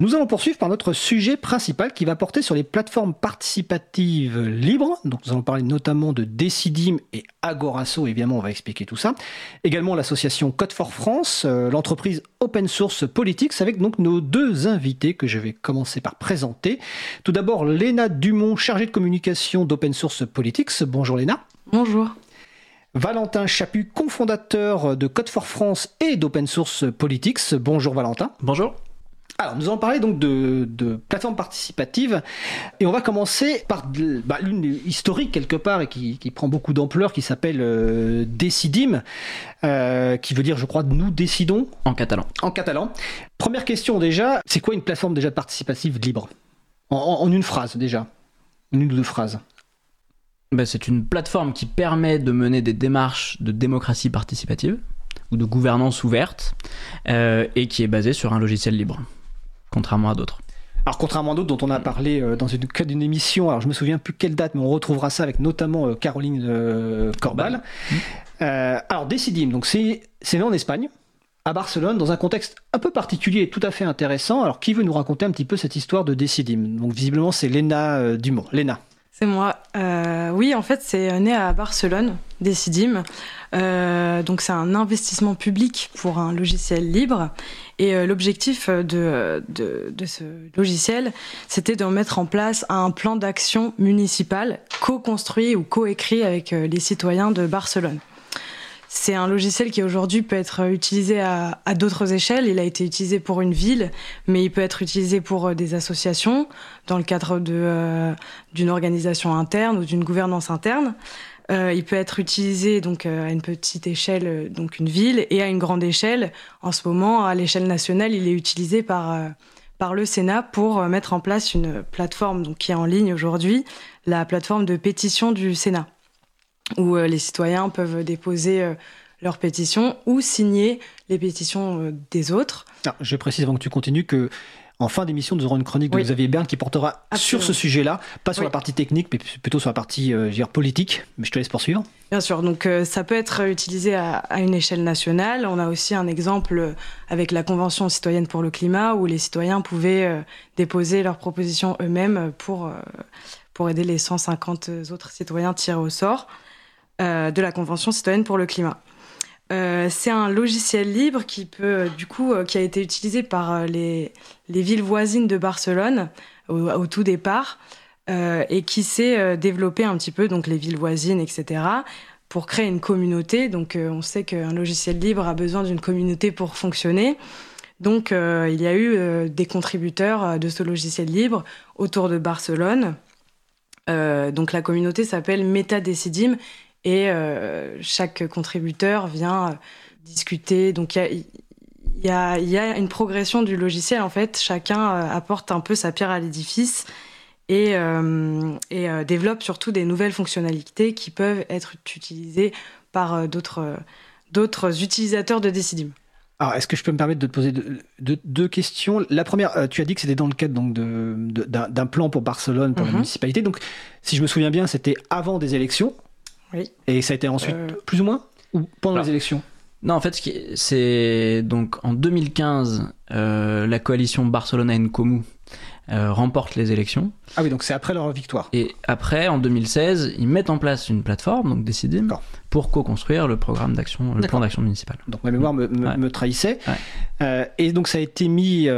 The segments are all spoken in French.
Nous allons poursuivre par notre sujet principal qui va porter sur les plateformes participatives libres. Donc nous allons parler notamment de Decidim et Agorasso, évidemment on va expliquer tout ça. Également l'association Code for France, euh, l'entreprise Open Source Politics avec donc nos deux invités que je vais commencer par présenter. Tout d'abord Léna Dumont, chargée de communication d'Open Source Politics. Bonjour Léna. Bonjour. Valentin Chaput, cofondateur de Code for France et d'Open Source Politics. Bonjour Valentin. Bonjour. Alors, nous allons parler donc de, plateformes participatives et on va commencer par bah, l'une historique quelque part et qui, prend beaucoup d'ampleur qui s'appelle euh, Decidim, euh, qui veut dire, je crois, nous décidons. En catalan. En catalan. Première question déjà, c'est quoi une plateforme déjà participative libre? En, une phrase déjà, une ou deux phrases. Ben, c'est une plateforme qui permet de mener des démarches de démocratie participative ou de gouvernance ouverte euh, et qui est basée sur un logiciel libre contrairement à d'autres. Alors contrairement à d'autres dont on a parlé euh, dans une cas d'une émission, alors je me souviens plus quelle date, mais on retrouvera ça avec notamment euh, Caroline euh, Corbal. Mmh. alors Decidim, donc c'est né en Espagne, à Barcelone, dans un contexte un peu particulier et tout à fait intéressant. Alors qui veut nous raconter un petit peu cette histoire de Decidim? Donc visiblement c'est Léna Dumont. Léna. C'est moi. oui, en fait c'est né à Barcelone, Decidim. donc c'est un investissement public pour un logiciel libre et euh, l'objectif euh, de, de, ce logiciel, c'était de mettre en place un plan d'action municipal co-construit ou co-écrit avec euh, les citoyens de Barcelone. C'est un logiciel qui aujourd'hui peut être utilisé à, d'autres échelles. Il a été utilisé pour une ville, mais il peut être utilisé pour des associations dans le cadre d'une organisation interne ou d'une gouvernance interne. Euh, il peut être utilisé donc euh, à une petite échelle, euh, donc une ville, et à une grande échelle. En ce moment, à l'échelle nationale, il est utilisé par par le Sénat pour mettre en place une plateforme donc, qui est en ligne aujourd'hui, la plateforme de pétition du Sénat, où les citoyens peuvent déposer leurs pétitions ou signer les pétitions des autres. Ah, je précise avant que tu continues que en fin d'émission, nous aurons une chronique de Xavier Berne qui portera sur ce sujet-là, pas sur la partie technique, mais plutôt sur la partie euh, politique. Mais je te laisse poursuivre. Bien sûr, donc euh, ça peut être utilisé à, une échelle nationale. On a aussi un exemple avec la Convention citoyenne pour le climat, où les citoyens pouvaient euh, déposer leurs propositions eux-mêmes pour, pour aider les 150 autres citoyens tirés au sort de la Convention citoyenne pour le climat. Euh, c'est un logiciel libre qui peut, euh, du coup, euh, qui a été utilisé par les, villes voisines de Barcelone au, tout départ et qui s'est développé un petit peu, donc les villes voisines, etc., pour créer une communauté. Donc, on sait qu'un logiciel libre a besoin d'une communauté pour fonctionner. Donc, il y a eu des contributeurs de ce logiciel libre autour de Barcelone. donc, la communauté s'appelle Metadecidim et euh, chaque contributeur vient euh, discuter. Donc il y a, y a, une progression du logiciel en fait. Chacun euh, apporte un peu sa pierre à l'édifice et, et développe surtout des nouvelles fonctionnalités qui peuvent être utilisées par d'autres d'autres utilisateurs de Decidim. Alors, est-ce que je peux me permettre de te poser deux, questions? La première, tu as dit que c'était dans le cadre donc d'un plan pour Barcelone, pour la mhm. municipalité. Donc, si je me souviens bien, c'était avant des élections. Et ça a été ensuite euh, plus ou moins? Ou pendant les élections? Non, en fait, c'est donc en 2015, euh, la coalition Barcelone-Comú euh, remporte les élections. Ah oui, donc c'est après leur victoire. Et après, en 2016, ils mettent en place une plateforme, donc Decidim, pour co-construire le programme d'action, le plan d'action municipal. Donc ma mémoire me, trahissait. Euh, et donc ça a été mis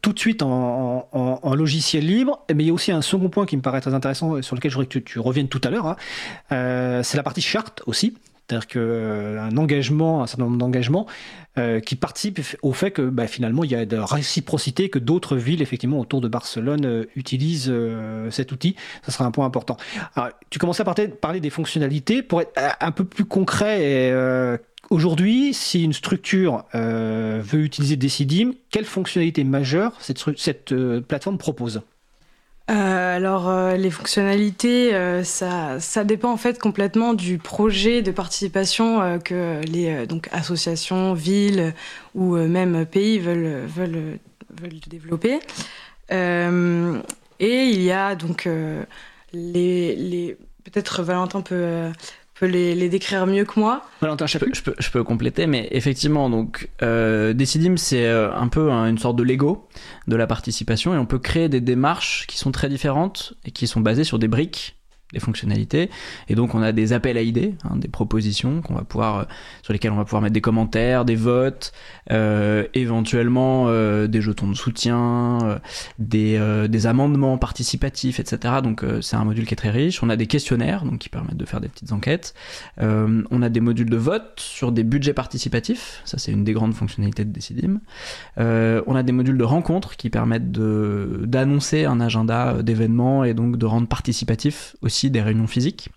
tout de suite en, logiciel libre. Mais il y a aussi un second point qui me paraît très intéressant, sur lequel je voudrais que tu, reviennes tout à l'heure. Hein. c'est la partie charte aussi. C'est-à-dire qu'un euh, engagement, un certain nombre d'engagements euh, qui participent au fait que bah, finalement il y a de la réciprocité, que d'autres villes effectivement autour de Barcelone euh, utilisent cet outil. Ça sera un point important. tu commençais à parler des fonctionnalités. Pour être un peu plus concret, aujourd'hui, si une structure veut utiliser Decidim, quelles fonctionnalités majeures cette plateforme propose? Euh, alors euh, les fonctionnalités, euh, ça, ça, dépend en fait complètement du projet de participation que les donc associations, villes ou même pays veulent, veulent, veulent développer. et il y a donc les, les peut-être Valentin peut peut les, décrire mieux que moi. Je peux, peux, peux compléter, mais effectivement, donc euh, Decidim, c'est un peu une sorte de Lego de la participation et on peut créer des démarches qui sont très différentes et qui sont basées sur des briques les fonctionnalités. Et donc on a des appels à idées, hein, des propositions qu'on va pouvoir, euh, sur lesquelles on va pouvoir mettre des commentaires, des votes, euh, éventuellement euh, des jetons de soutien, des, amendements participatifs, etc. Donc c'est un module qui est très riche. On a des questionnaires donc qui permettent de faire des petites enquêtes. on a des modules de vote sur des budgets participatifs. Ça c'est une des grandes fonctionnalités de Decidim. on a des modules de rencontres qui permettent d'annoncer un agenda d'événements et donc de rendre participatif aussi des réunions physiques.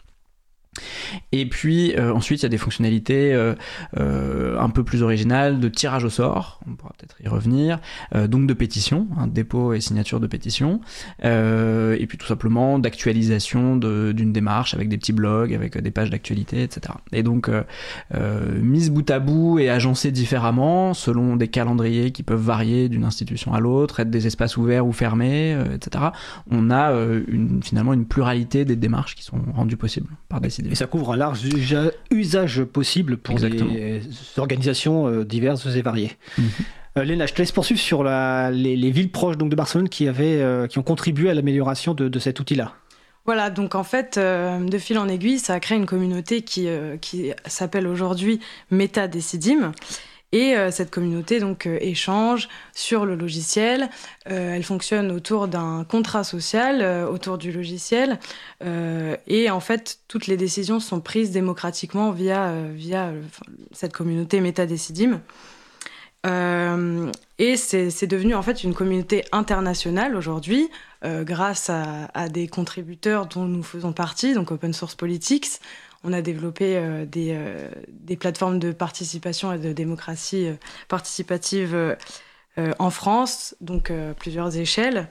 Et puis euh, ensuite, il y a des fonctionnalités euh, euh, un peu plus originales de tirage au sort, on pourra peut-être y revenir, donc de pétition, un dépôt et signature de pétition, et puis tout simplement d'actualisation d'une démarche avec des petits blogs, avec des pages d'actualité, etc. Et donc mise bout à bout et agencée différemment selon des calendriers qui peuvent varier d'une institution à l'autre, être des espaces ouverts ou fermés, etc. On a une, finalement une pluralité des démarches qui sont rendues possibles par des et ça couvre un large usage possible pour des organisations euh, diverses et variées. Léna, je te laisse poursuivre sur les, villes proches donc, de Barcelone qui, avaient, euh, qui ont contribué à l'amélioration de, cet outil-là. Voilà, donc en fait, de fil en aiguille, ça a créé une communauté qui, qui s'appelle aujourd'hui Meta Decidim. Et euh, cette communauté donc euh, échange sur le logiciel. Euh, elle fonctionne autour d'un contrat social autour du logiciel. et en fait, toutes les décisions sont prises démocratiquement via, via cette communauté Metadecidim. et c'est devenu en fait une communauté internationale aujourd'hui, grâce à, des contributeurs dont nous faisons partie, donc Open Source Politics, on a développé euh, euh, des, plateformes de participation et de démocratie euh, participative en France, donc plusieurs échelles.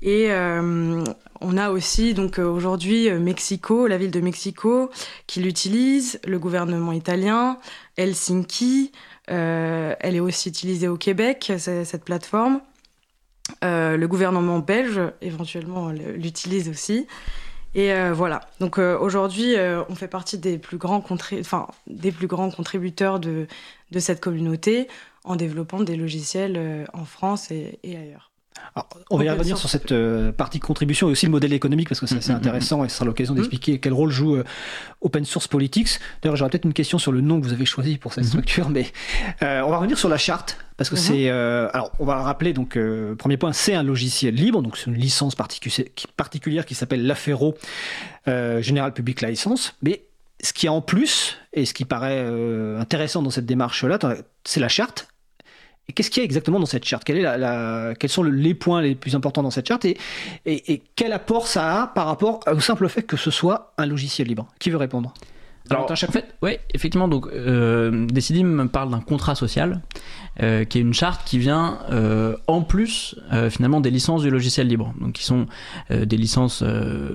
Et on a aussi donc aujourd'hui Mexico, la ville de Mexico, qui l'utilise, le gouvernement italien, Helsinki. elle est aussi utilisée au Québec, cette plateforme. le gouvernement belge éventuellement l'utilise aussi. Et euh, voilà. Donc euh, aujourd'hui, euh, on fait partie des plus grands, des plus grands contributeurs de, cette communauté en développant des logiciels en France et, ailleurs. On va y revenir sur cette partie contribution et aussi le modèle économique parce que c'est assez mm, mm, mm, intéressant et ce sera l'occasion d'expliquer quel rôle joue Open Source Politics. D'ailleurs, j'aurais peut-être une question sur le nom que vous avez choisi pour cette structure, mais on va revenir sur la charte parce que mhm. c'est. Euh, alors, on va le rappeler, donc, euh, premier point, c'est un logiciel libre, donc c'est une licence particulière qui s'appelle l'Afero euh, General Public License. Mais ce qui est en plus, et ce qui paraît intéressant dans cette démarche-là, c'est la charte. Qu'est-ce qu'il y a exactement dans cette charte? Quels sont les points les plus importants dans cette charte? Et, quel apport ça a par rapport au simple fait que ce soit un logiciel libre? Qui veut répondre? Alors, fait, ouais, effectivement, donc euh, Decidim parle d'un contrat social, euh, qui est une charte qui vient euh, en plus finalement des licences du logiciel libre, donc qui sont des licences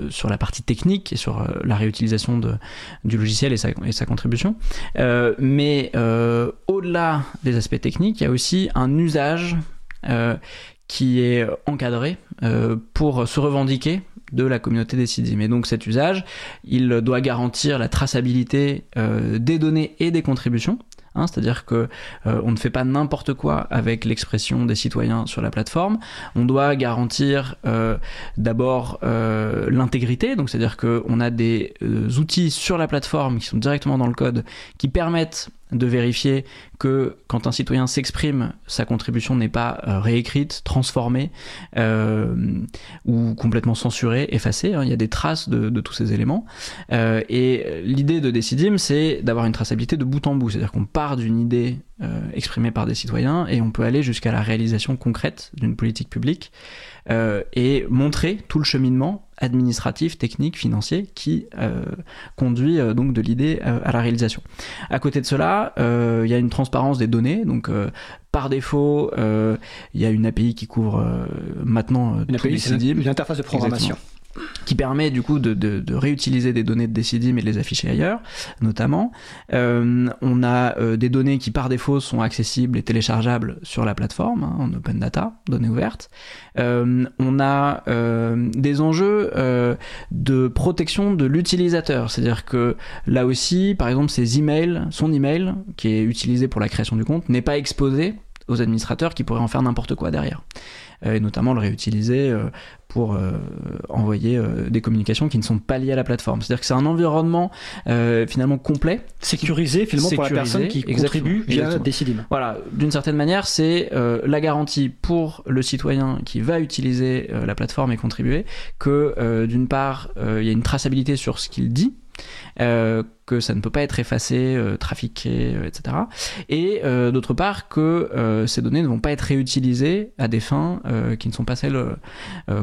sur la partie technique et sur la réutilisation du logiciel et sa contribution. mais au-delà des aspects techniques, il y a aussi un usage qui est encadré pour se revendiquer de la communauté des Et donc cet usage, il doit garantir la traçabilité euh, des données et des contributions. Hein, c'est-à-dire que euh, on ne fait pas n'importe quoi avec l'expression des citoyens sur la plateforme. On doit garantir euh, d'abord l'intégrité, donc c'est-à-dire qu'on a des outils sur la plateforme qui sont directement dans le code qui permettent de vérifier que quand un citoyen s'exprime, sa contribution n'est pas euh, réécrite, transformée euh, ou complètement censurée, effacée. Hein. Il y a des traces de, tous ces éléments. Euh, et l'idée de Decidim, c'est d'avoir une traçabilité de bout en bout. C'est-à-dire qu'on part d'une idée exprimée par des citoyens et on peut aller jusqu'à la réalisation concrète d'une politique publique et montrer tout le cheminement administratif, technique, financier qui euh, conduit euh, donc de l'idée euh, à la réalisation. À côté de cela, il y a une transparence des données, donc par défaut, il y a une API qui couvre maintenant une API, c'est une interface de programmation. Qui permet du coup de, réutiliser des données de Decidim et de les afficher ailleurs, notamment. Euh, on a euh, des données qui par défaut sont accessibles et téléchargeables sur la plateforme, hein, en open data, données ouvertes. Euh, on a des enjeux de protection de l'utilisateur, c'est-à-dire que là aussi, par exemple, ses emails, son email qui est utilisé pour la création du compte n'est pas exposé aux administrateurs qui pourraient en faire n'importe quoi derrière. Euh, et notamment le réutiliser euh, pour euh, envoyer des communications qui ne sont pas liées à la plateforme. C'est-à-dire que c'est un environnement finalement complet. Sécurisé finalement pour la personne qui contribue via Decidim. Voilà, d'une certaine manière, c'est la garantie pour le citoyen qui va utiliser la plateforme et contribuer que d'une part, il y a une traçabilité sur ce qu'il dit, euh, que ça ne peut pas être effacé, euh, trafiqué, euh, etc. Et d'autre part que ces données ne vont pas être réutilisées à des fins qui ne sont pas celles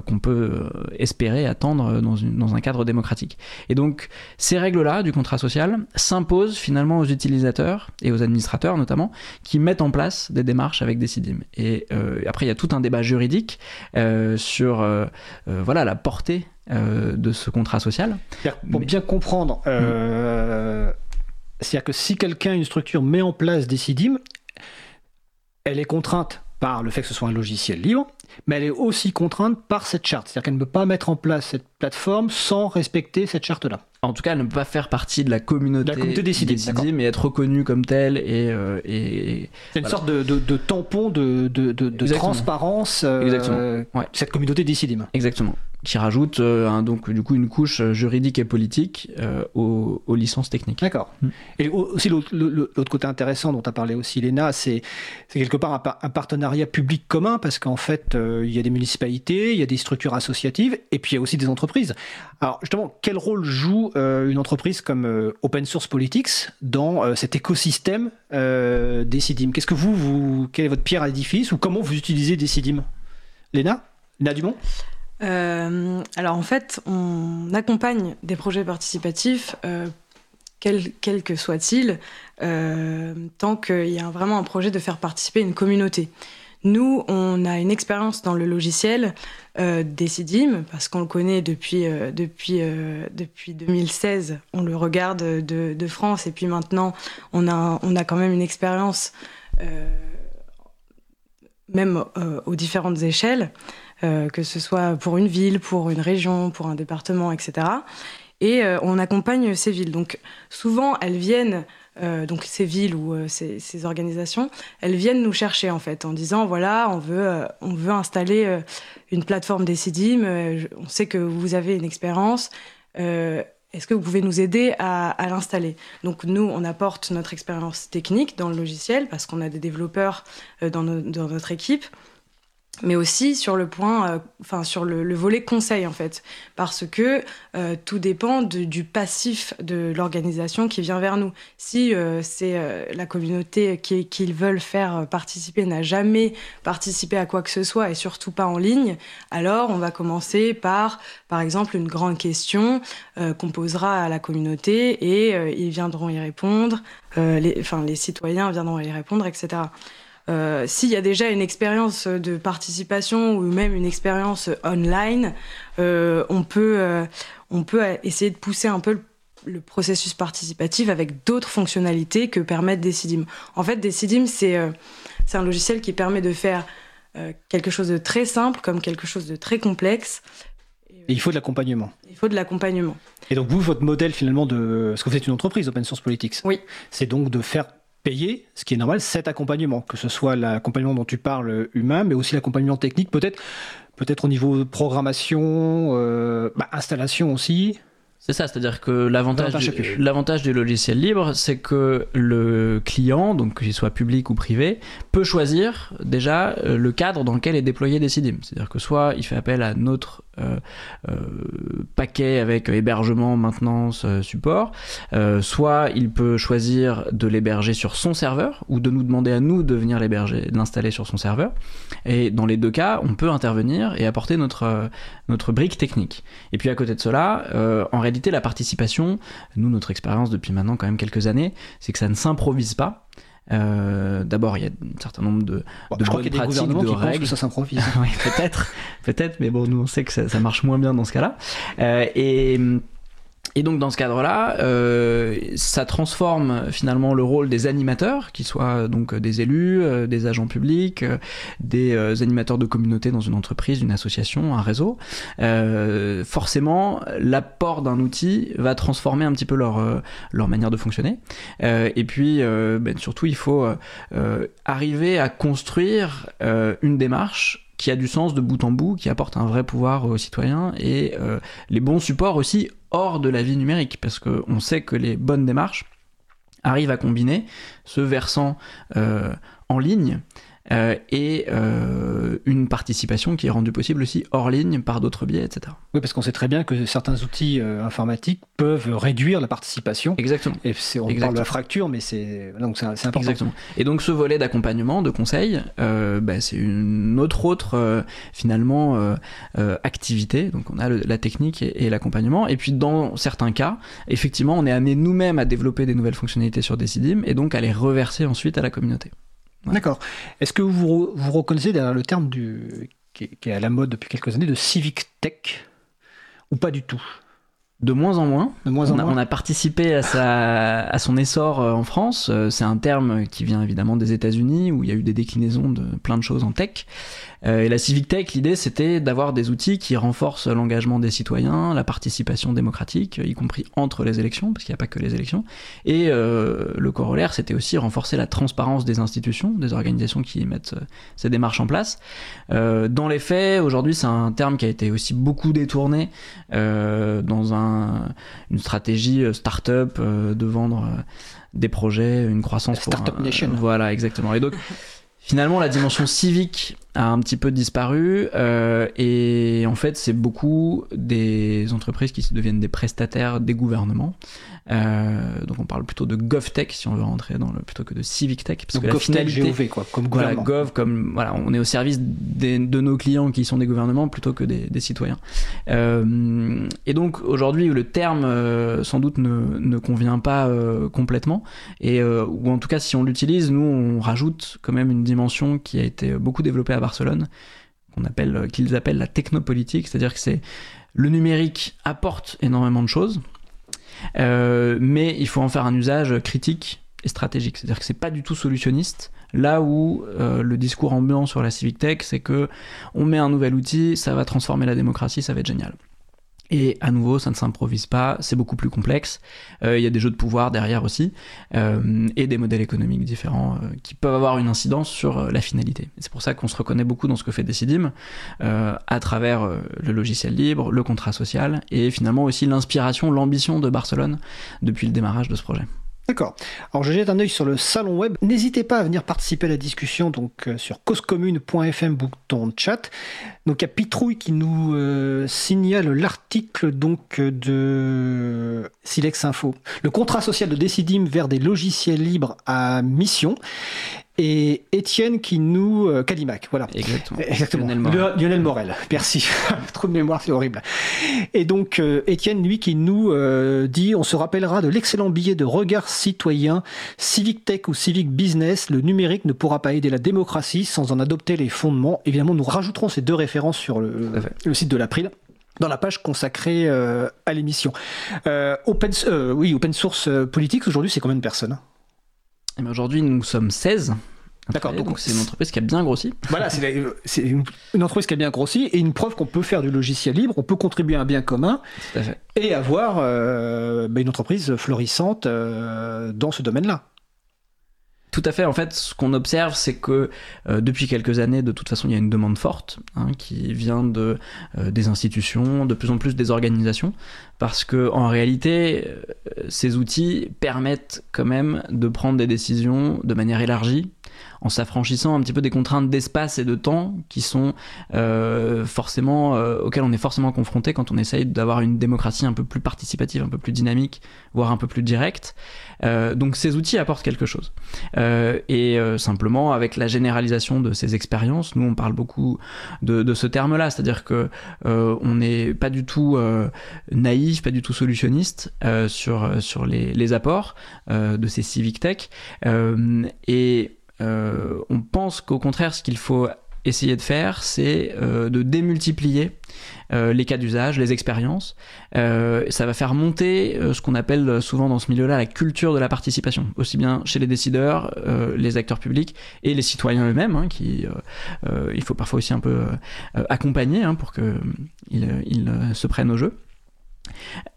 qu'on peut espérer attendre dans, dans, un cadre démocratique. Et donc ces règles-là du contrat social s'imposent finalement aux utilisateurs et aux administrateurs notamment qui mettent en place des démarches avec des CIDIM. Et après il y a tout un débat juridique sur voilà la portée euh, de ce contrat social. Pour bien comprendre, euh, c'est-à-dire que si quelqu'un, une structure met en place des CIDIM, elle est contrainte par le fait que ce soit un logiciel libre, mais elle est aussi contrainte par cette charte. C'est-à-dire qu'elle ne peut pas mettre en place cette plateforme sans respecter cette charte-là. En tout cas, ne pas faire partie de la communauté, la décidée, mais être reconnue comme telle et. Euh, c'est une sorte de, tampon de, transparence. Euh, Cette communauté décidée. Exactement qui rajoute euh, donc du coup une couche juridique et politique euh, aux, licences techniques. D'accord. Mm. Et aussi l'autre côté intéressant dont a parlé aussi Léna, c'est quelque part un, partenariat public commun parce qu'en fait euh, il y a des municipalités, il y a des structures associatives et puis il y a aussi des entreprises. Alors justement, quel rôle joue une entreprise comme Open Source Politics dans cet écosystème des CIDIM Qu'est-ce que vous, vous, quelle est votre pierre à l'édifice ou comment vous utilisez des CIDIM Léna? Léna Dumont? Euh, alors en fait, on accompagne des projets participatifs, euh, quel que soient-ils, euh, tant qu'il y a vraiment un projet de faire participer une communauté. Nous, on a une expérience dans le logiciel euh, Decidim, parce qu'on le connaît depuis, euh, depuis, depuis 2016. On le regarde de, de, France, et puis maintenant, on a, on a quand même une expérience, même aux différentes échelles. Euh, que ce soit pour une ville, pour une région, pour un département, etc. Et euh, on accompagne ces villes. Donc souvent, elles viennent, euh, donc ces villes ou ces, ces, organisations, elles viennent nous chercher en fait en disant voilà, on veut, on veut installer une plateforme Decidim, on sait que vous avez une expérience. est-ce que vous pouvez nous aider à, l'installer? Donc nous, on apporte notre expérience technique dans le logiciel parce qu'on a des développeurs dans notre équipe mais aussi sur le point, euh, enfin sur le, volet conseil en fait, parce que euh, tout dépend du passif de l'organisation qui vient vers nous. Si euh, c'est la communauté qu'ils qui veulent faire participer n'a jamais participé à quoi que ce soit et surtout pas en ligne, alors on va commencer par, par exemple, une grande question qu'on posera à la communauté et ils viendront y répondre, les, enfin les citoyens viendront y répondre, etc. Euh, s'il y a déjà une expérience de participation ou même une expérience online, euh, on, peut, euh, on peut essayer de pousser un peu le, processus participatif avec d'autres fonctionnalités que permettent Decidim. En fait, Decidim, c'est c'est un logiciel qui permet de faire quelque chose de très simple comme quelque chose de très complexe. Et il faut de l'accompagnement. Il faut de l'accompagnement. Et donc vous, votre modèle finalement de... Parce que vous êtes une entreprise, Open Source Politics. Oui. C'est donc de faire payer, ce qui est normal, cet accompagnement, que ce soit l'accompagnement dont tu parles humain, mais aussi l'accompagnement technique, peut-être peut-être au niveau de programmation, euh, bah, installation aussi. C'est ça, c'est-à-dire que l'avantage du, l'avantage du logiciel libre, c'est que le client, donc qu'il soit public ou privé, peut choisir déjà euh, le cadre dans lequel est déployé Decidim. C'est-à-dire que soit il fait appel à notre paquet avec hébergement, maintenance, euh, support. soit il peut choisir de l'héberger sur son serveur ou de nous demander à nous de venir l'héberger, l'installer sur son serveur. Et dans les deux cas, on peut intervenir et apporter notre, notre brique technique. Et puis à côté de cela, en réalité, la participation, nous, notre expérience depuis maintenant quand même quelques années, c'est que ça ne s'improvise pas. D'abord, il y a un certain nombre de, de bonnes pratiques, de règles. Que ça s'improvise. oui, peut-être, peut-être, mais bon, nous on sait que ça, ça marche moins bien dans ce cas-là. et et donc dans ce cadre-là, euh, ça transforme finalement le rôle des animateurs, qui soient donc des élus, euh, des agents publics, euh, des animateurs de communauté dans une entreprise, une association, un réseau. forcément, l'apport d'un outil va transformer un petit peu leur, leur manière de fonctionner. et puis, ben, surtout, il faut arriver à construire une démarche qui a du sens de bout en bout, qui apporte un vrai pouvoir aux citoyens et les bons supports aussi hors de la vie numérique, parce qu'on sait que les bonnes démarches arrivent à combiner ce versant euh, en ligne euh, et euh, une participation qui est rendue possible aussi hors ligne par d'autres biais, etc. Oui, parce qu'on sait très bien que certains outils euh, informatiques peuvent réduire la participation. Exactement. Et on parle de la fracture, mais c'est donc c'est important. Exactement. Et donc ce volet d'accompagnement, de conseil, bah, c'est une autre autre finalement activité. Donc on a la technique et, et l'accompagnement. Et puis dans certains cas, effectivement, on est amené nous-mêmes à développer des nouvelles fonctionnalités sur Decidim et donc à les reverser ensuite à la communauté. D'accord. Est-ce que vous vous reconnaissez derrière le terme qui, est, à la mode depuis quelques années de civic tech? Ou pas du tout? De moins en moins. De moins en on, a, moins. on a participé à, sa, à son essor euh, en France. Euh, c'est un terme qui vient évidemment des États-Unis où il y a eu des déclinaisons de plein de choses en tech. Euh, et la Civic Tech, l'idée c'était d'avoir des outils qui renforcent l'engagement des citoyens, la participation démocratique, y compris entre les élections, parce qu'il n'y a pas que les élections. Et euh, le corollaire, c'était aussi renforcer la transparence des institutions, des organisations qui mettent ces démarches en place. dans les faits, aujourd'hui, c'est un terme qui a été aussi beaucoup détourné dans un, une stratégie start-up de vendre des projets, une croissance. Startup Nation. Voilà, exactement. Et donc, Finalement, la dimension civique a un petit peu disparu euh, et en fait, c'est beaucoup des entreprises qui deviennent des prestataires des gouvernements euh, donc on parle plutôt de GovTech si on veut rentrer dans le plutôt que de Civic Tech parce que la finalité GOV, quoi, comme voilà, Gov comme voilà on est au service des, de nos clients qui sont des gouvernements plutôt que des, des citoyens. Euh, et donc aujourd'hui le terme euh, sans doute ne, ne convient pas euh, complètement. Et euh, ou en tout cas si on l'utilise nous on rajoute quand même une dimension qui a été beaucoup développée à Barcelone qu'on appelle qu'ils appellent la technopolitique c'est-à-dire que c'est le numérique apporte énormément de choses euh, mais il faut en faire un usage critique et stratégique. C'est-à-dire que c'est pas du tout solutionniste. Là où euh, le discours ambiant sur la civic tech, c'est que on met un nouvel outil, ça va transformer la démocratie, ça va être génial. Et à nouveau, ça ne s'improvise pas, c'est beaucoup plus complexe. Euh, il y a des jeux de pouvoir derrière aussi, euh, et des modèles économiques différents euh, qui peuvent avoir une incidence sur la finalité. C'est pour ça qu'on se reconnaît beaucoup dans ce que fait Decidim, à travers le logiciel libre, le contrat social, et finalement aussi l'inspiration, l'ambition de Barcelone depuis le démarrage de ce projet. D'accord. Alors je jette un œil sur le salon web. N'hésitez pas à venir participer à la discussion donc euh, sur causecommune.fm bouton chat. Donc il y a Pitrouille qui nous euh, signale l'article donc de Silex Info. Le contrat social de Decidim vers des logiciels libres à mission et Étienne qui nous euh, voilà. Exactement. Exactement. Lionel Morel. Lionel Morel. Merci. Trop de mémoire, c'est horrible. Et donc euh, Étienne, lui, qui nous euh, dit, on se rappellera de l'excellent billet de Regard Citoyen, Civic Tech ou Civic Business. Le numérique ne pourra pas aider la démocratie sans en adopter les fondements. Évidemment, nous rajouterons ces deux références sur le, le site de l'April dans la page consacrée euh, à l'émission. Open, oui, open source politique, aujourd'hui, c'est combien de personnes ben, Aujourd'hui, nous sommes 16. D'accord. Donc c'est une entreprise qui a bien grossi. Voilà, c'est une, entreprise qui a bien grossi et une preuve qu'on peut faire du logiciel libre, on peut contribuer à un bien commun et avoir euh, bah, une entreprise florissante euh, dans ce domaine-là. Tout à fait. En fait, ce qu'on observe, c'est que euh, depuis quelques années, de toute façon, il y a une demande forte hein, qui vient de des institutions, de plus en plus des organisations, parce que en réalité, ces outils permettent quand même de prendre des décisions de manière élargie en s'affranchissant un petit peu des contraintes d'espace et de temps qui sont euh, forcément euh, auxquelles on est forcément confronté quand on essaye d'avoir une démocratie un peu plus participative, un peu plus dynamique, voire un peu plus directe. Euh, donc ces outils apportent quelque chose. et simplement avec la généralisation de ces expériences, nous on parle beaucoup de, ce terme-là, c'est-à-dire que on n'est pas du tout naïf, pas du tout solutionniste sur sur les, les apports de ces civic tech et euh, on pense qu'au contraire, ce qu'il faut essayer de faire, c'est euh, de démultiplier euh, les cas d'usage, les expériences. ça va faire monter ce qu'on appelle souvent dans ce milieu-là la culture de la participation, aussi bien chez les décideurs, les acteurs publics et les citoyens eux-mêmes, hein, qui il faut parfois aussi un peu accompagner hein, pour qu'ils se prennent au jeu.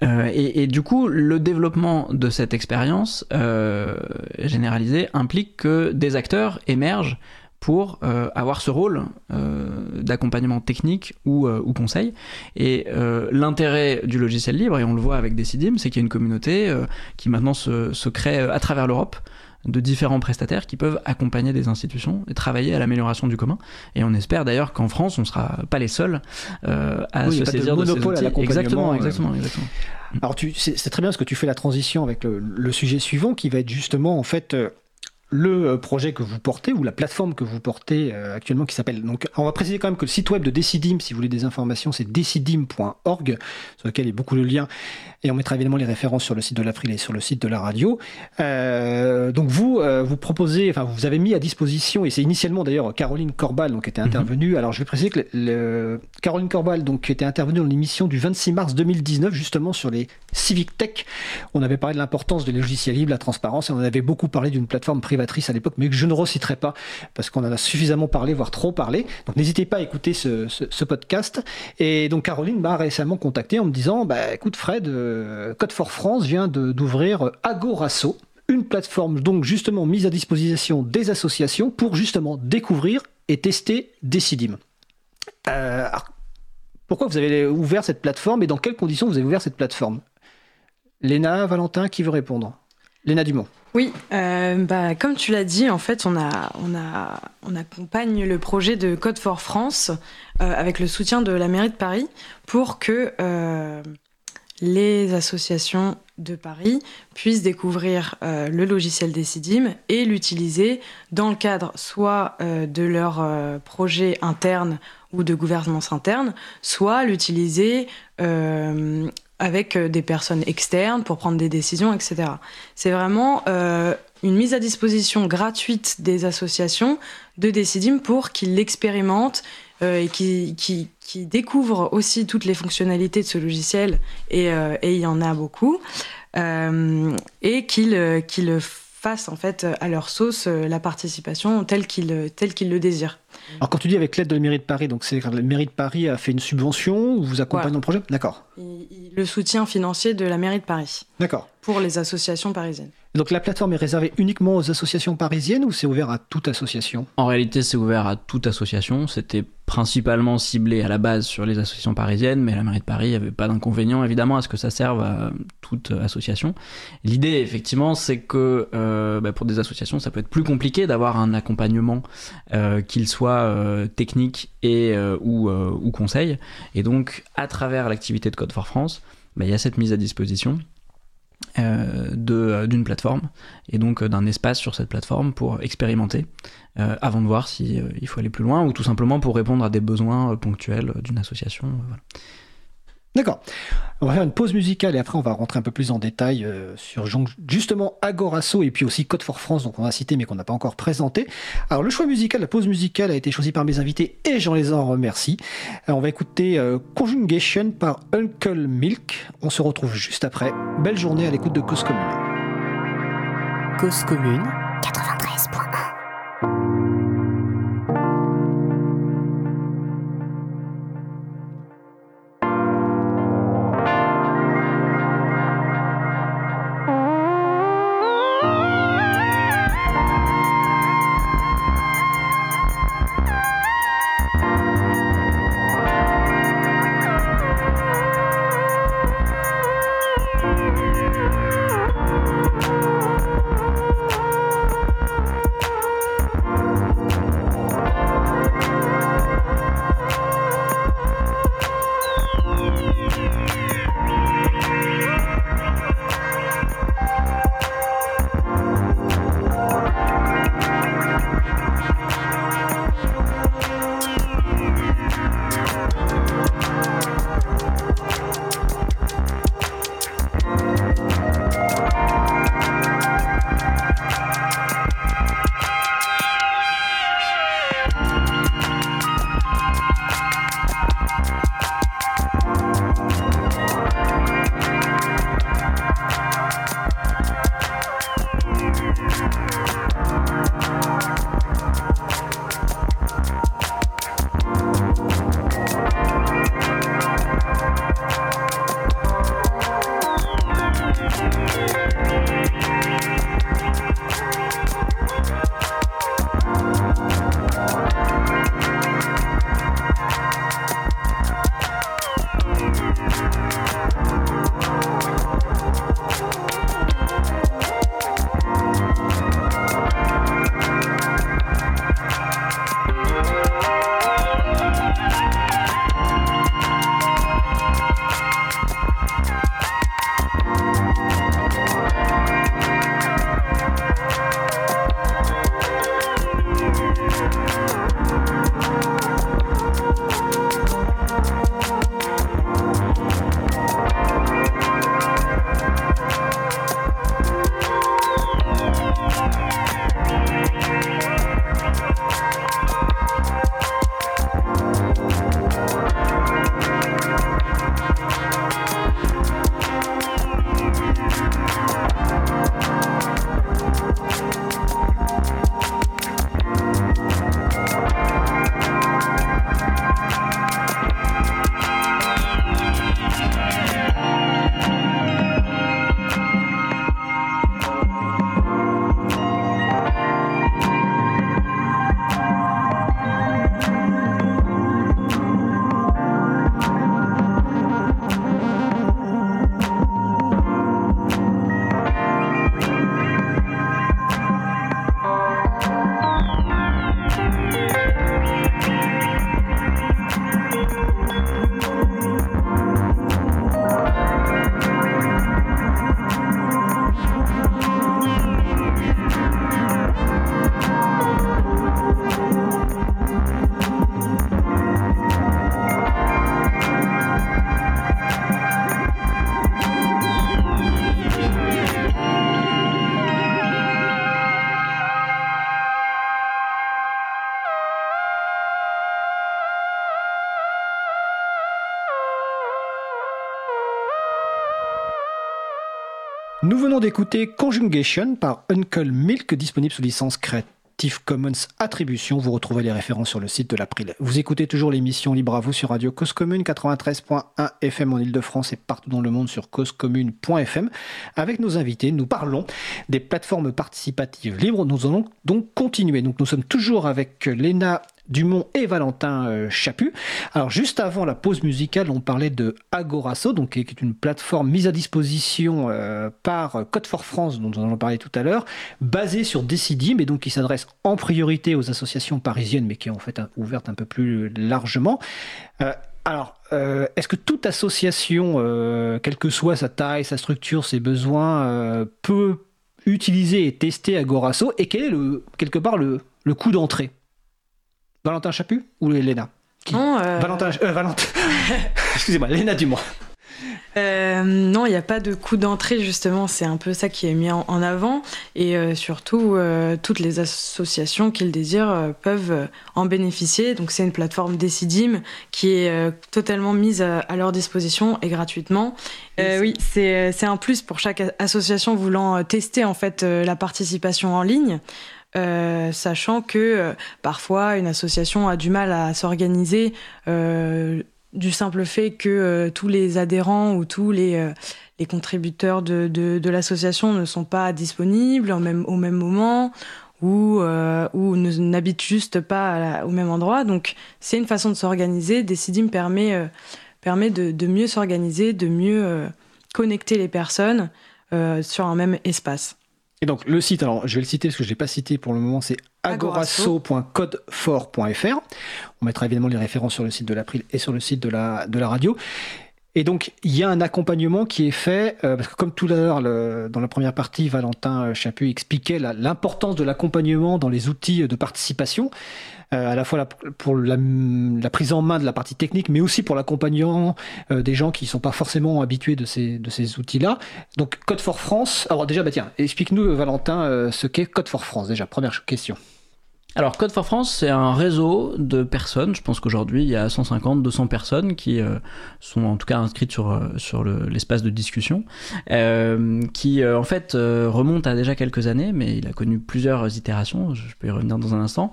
Euh, et, du coup, le développement de cette expérience euh, généralisée implique que des acteurs émergent pour euh, avoir ce rôle d'accompagnement technique ou, conseil. Et l'intérêt du logiciel libre, et on le voit avec Decidim, c'est qu'il y a une communauté qui maintenant se crée à travers l'Europe de différents prestataires qui peuvent accompagner des institutions et travailler à l'amélioration du commun. Et on espère d'ailleurs qu'en France, on ne sera pas les seuls euh, à se saisir de, ces outils. Exactement, euh. exactement, exactement. Alors c'est très bien parce que tu fais la transition avec le, le, sujet suivant qui va être justement en fait euh, le euh, projet que vous portez ou la plateforme que vous portez euh, actuellement qui s'appelle. Donc, on va préciser quand même que le site web de Decidim, si vous voulez des informations, c'est decidim.org, sur lequel il y a beaucoup de liens. Et on mettra évidemment les références sur le site de l'April et sur le site de la radio. Euh, donc, vous, vous proposez, enfin, vous avez mis à disposition, et c'est initialement d'ailleurs Caroline Corbal donc, qui était mhm. intervenue. Alors, je vais préciser que le, Caroline Corbal, donc, qui était intervenue dans l'émission du 26 mars 2019, justement sur les Civic Tech. On avait parlé de l'importance des logiciels libres, la transparence, et on avait beaucoup parlé d'une plateforme privée à l'époque, mais que je ne reciterai pas parce qu'on en a suffisamment parlé, voire trop parlé. Donc n'hésitez pas à écouter ce, podcast. Et donc Caroline m'a récemment contacté en me disant bah, écoute, Fred, euh, Code for France vient d'ouvrir Agorasso une plateforme donc justement mise à disposition des associations pour justement découvrir et tester Decidim. Euh, pourquoi vous avez ouvert cette plateforme et dans quelles conditions vous avez ouvert cette plateforme? Léna, Valentin, qui veut répondre? Léna Dumont. Oui, euh, bah, comme tu l'as dit, en fait, on, a, on, a, on accompagne le projet de Code for France euh, avec le soutien de la mairie de Paris pour que euh, les associations de Paris puissent découvrir le logiciel Decidim et l'utiliser dans le cadre soit de leur projet interne ou de gouvernance interne, soit l'utiliser avec euh, des personnes externes pour prendre des décisions, etc. C'est vraiment euh, une mise à disposition gratuite des associations de Decidim pour qu'ils l'expérimentent euh, et qu'ils qui, qui découvrent aussi toutes les fonctionnalités de ce logiciel, et, il y en a beaucoup, et qu'ils qu'ils fassent en fait à leur sauce la participation telle qu'ils telle qu'ils le désirent. Alors quand tu dis avec l'aide de la mairie de Paris, donc c'est la mairie de Paris a fait une subvention ou vous accompagne dans le projet? D'accord. Le soutien financier de la mairie de Paris. D'accord. Pour les associations parisiennes. Donc la plateforme est réservée uniquement aux associations parisiennes ou c'est ouvert à toute association? En réalité, c'est ouvert à toute association. C'était principalement ciblé à la base sur les associations parisiennes, mais la mairie de Paris n'avait pas d'inconvénient évidemment à ce que ça serve à toute association. L'idée, effectivement, c'est que euh, bah, pour des associations, ça peut être plus compliqué d'avoir un accompagnement euh, qu'il soit euh, technique ou, conseil. Et donc, à travers l'activité de Code for France, bah, il y a cette mise à disposition d'une plateforme et donc euh, d'un espace sur cette plateforme pour expérimenter avant de voir s'il il faut aller plus loin ou tout simplement pour répondre à des besoins ponctuels d'une association. D'accord. On va faire une pause musicale et après on va rentrer un peu plus en détail euh, sur justement Agorasso et puis aussi Code for France, donc on va citer mais qu'on n'a pas encore présenté. Alors le choix musical, la pause musicale a été choisi par mes invités et j'en les en remercie. on va écouter euh, Conjugation par Uncle Milk. On se retrouve juste après. Belle journée à l'écoute de Cause Commune. Cause Commune 93.1 venons d'écouter Conjugation par Uncle Milk, disponible sous licence Creative Commons Attribution. Vous retrouvez les références sur le site de l'April. Vous écoutez toujours l'émission Libre à vous sur Radio Cause Commune 93.1 FM en Ile-de-France et partout dans le monde sur causecommune.fm. Avec nos invités, nous parlons des plateformes participatives libres. Nous allons donc continuer. Donc nous sommes toujours avec Léna Dumont et Valentin euh, Chaput. Alors juste avant la pause musicale, on parlait de Agoraso, donc qui est une plateforme mise à disposition euh, par Code for France, dont nous allons parler tout à l'heure, basée sur Decidim et donc qui s'adresse en priorité aux associations parisiennes, mais qui est en fait ouverte un peu plus largement. Euh, alors, est-ce que toute association, quelle que soit sa taille, sa structure, ses besoins, peut utiliser et tester Agoraso Et quel est le, quelque part le coût d'entrée? Valentin Chaput ou Léna? Non, euh... Valentin, euh, Valentin... excusez-moi, Léna du Euh, non, il n'y a pas de coût d'entrée justement, c'est un peu ça qui est mis en, avant et euh, surtout euh, toutes les associations qui le désirent euh, peuvent en bénéficier. Donc c'est une plateforme Decidim qui est euh, totalement mise à, à, leur disposition et gratuitement. Euh, oui, c'est un plus pour chaque association voulant tester en fait la participation en ligne. Euh, sachant que euh, parfois une association a du mal à s'organiser euh, du simple fait que tous les adhérents ou tous les, contributeurs de, l'association ne sont pas disponibles au même, moment ou, ou n'habitent juste pas au même endroit. Donc c'est une façon de s'organiser. Decidim permet, de mieux s'organiser, de mieux connecter les personnes sur un même espace. Et donc le site, alors je vais le citer parce que je ne l'ai pas cité pour le moment, c'est agorasso.codefort.fr. On mettra évidemment les références sur le site de l'April et sur le site de la, de la radio. Et donc, il y a un accompagnement qui est fait, euh, parce que comme tout à l'heure, dans la première partie, Valentin Chaput expliquait l'importance de l'accompagnement dans les outils de participation, euh, à la fois pour la, prise en main de la partie technique, mais aussi pour l'accompagnement euh, des gens qui ne sont pas forcément habitués de ces, de ces outils-là. Donc, Code for France, alors déjà, bah tiens, explique-nous, Valentin, euh, ce qu'est Code for France, déjà, première question. Alors Code for France, c'est un réseau de personnes. Je pense qu'aujourd'hui, il y a 150, 200 personnes qui euh, sont en tout cas inscrites sur, euh, sur l'espace le, de discussion, euh, qui euh, en fait euh, remonte à déjà quelques années, mais il a connu plusieurs itérations, je peux y revenir dans un instant,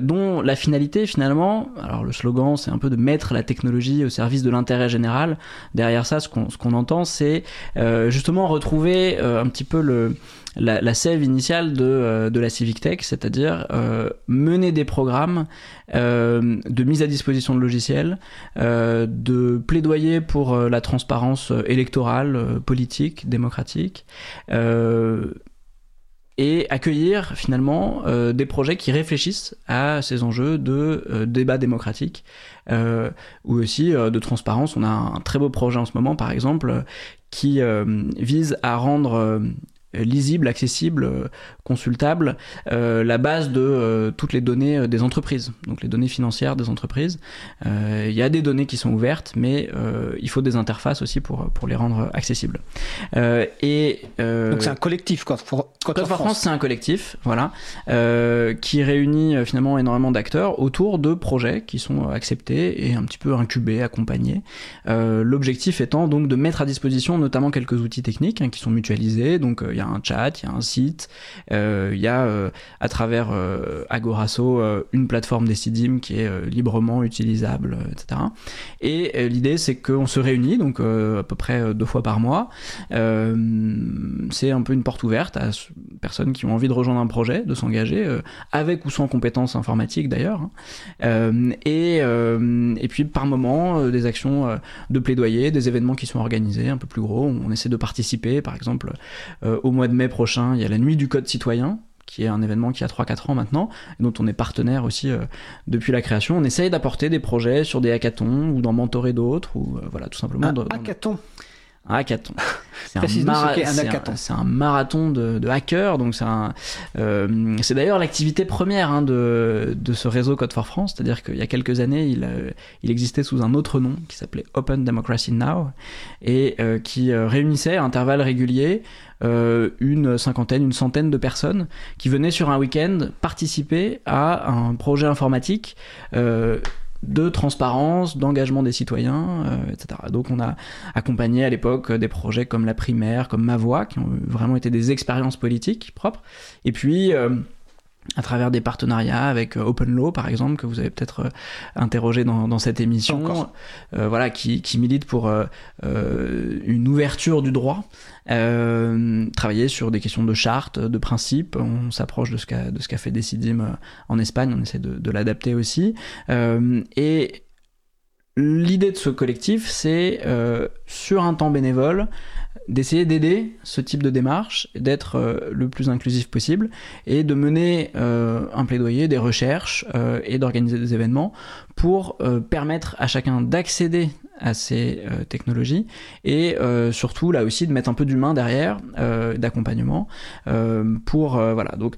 dont la finalité finalement, alors le slogan, c'est un peu de mettre la technologie au service de l'intérêt général. Derrière ça, ce qu'on qu'on entend, c'est justement retrouver un petit peu le la, sève initiale de, euh, de la Civic Tech, c'est-à-dire euh, mener des programmes euh, de mise à disposition de logiciels, de plaidoyer pour la transparence électorale, politique, démocratique et accueillir finalement des projets qui réfléchissent à ces enjeux de débat démocratique ou aussi de transparence. On a un très beau projet en ce moment, par exemple, qui vise à rendre lisible, accessible, consultable, euh, la base de euh, toutes les données des entreprises, donc les données financières des entreprises. Il euh, y a des données qui sont ouvertes, mais il faut des interfaces aussi pour, pour les rendre accessibles. et, donc c'est un collectif, quoi. For, Code for France, c'est un collectif, voilà, qui réunit finalement énormément d'acteurs autour de projets qui sont acceptés et un petit peu incubés, accompagnés. L'objectif étant donc de mettre à disposition notamment quelques outils techniques hein, qui sont mutualisés, donc il y a un chat, il y a un site, il euh, y a euh, à travers euh, Agorasso une plateforme Decidim qui est librement utilisable, etc. Et l'idée c'est qu'on se réunit donc à peu près deux fois par mois. c'est un peu une porte ouverte à personnes qui ont envie de rejoindre un projet, de s'engager avec ou sans compétences informatiques d'ailleurs. Hein. et, et puis par moment des actions de plaidoyer, des événements qui sont organisés un peu plus gros. On essaie de participer, par exemple au mois de mai prochain, il y a la nuit du code citoyen qui est un événement qui a 3-4 ans maintenant, dont on est partenaire aussi euh, depuis la création. On essaye d'apporter des projets sur des hackathons ou d'en mentorer d'autres, ou euh, voilà, tout simplement. Un de, hackathon un hackathon. C'est un, mara marathon de, de hackers. Donc c'est euh, c'est d'ailleurs l'activité première hein, de, de ce réseau Code for France. C'est-à-dire qu'il y a quelques années, il, euh, il existait sous un autre nom qui s'appelait Open Democracy Now et euh, qui réunissait à intervalles réguliers une cinquantaine, une centaine de personnes qui venaient sur un week-end participer à un projet informatique de transparence, d'engagement des citoyens, etc. Donc on a accompagné à l'époque des projets comme la primaire, comme Ma Voix, qui ont vraiment été des expériences politiques propres. Et puis à travers des partenariats avec euh, Open Law par exemple que vous avez peut-être euh, interrogé dans, dans, cette émission euh, voilà qui, qui, milite pour une ouverture du droit. Travailler sur des questions de charte de principe. On s'approche de ce qu'a de ce qu'a fait Decidim en Espagne. On essaie de, de l'adapter aussi. Et L'idée de ce collectif, c'est sur un temps bénévole, d'essayer d'aider ce type de démarche, d'être euh, le plus inclusif possible et de mener euh, un plaidoyer, des recherches euh, et d'organiser des événements pour permettre à chacun d'accéder à ces technologies et surtout là aussi de mettre un peu d'humain derrière, d'accompagnement pour voilà. Donc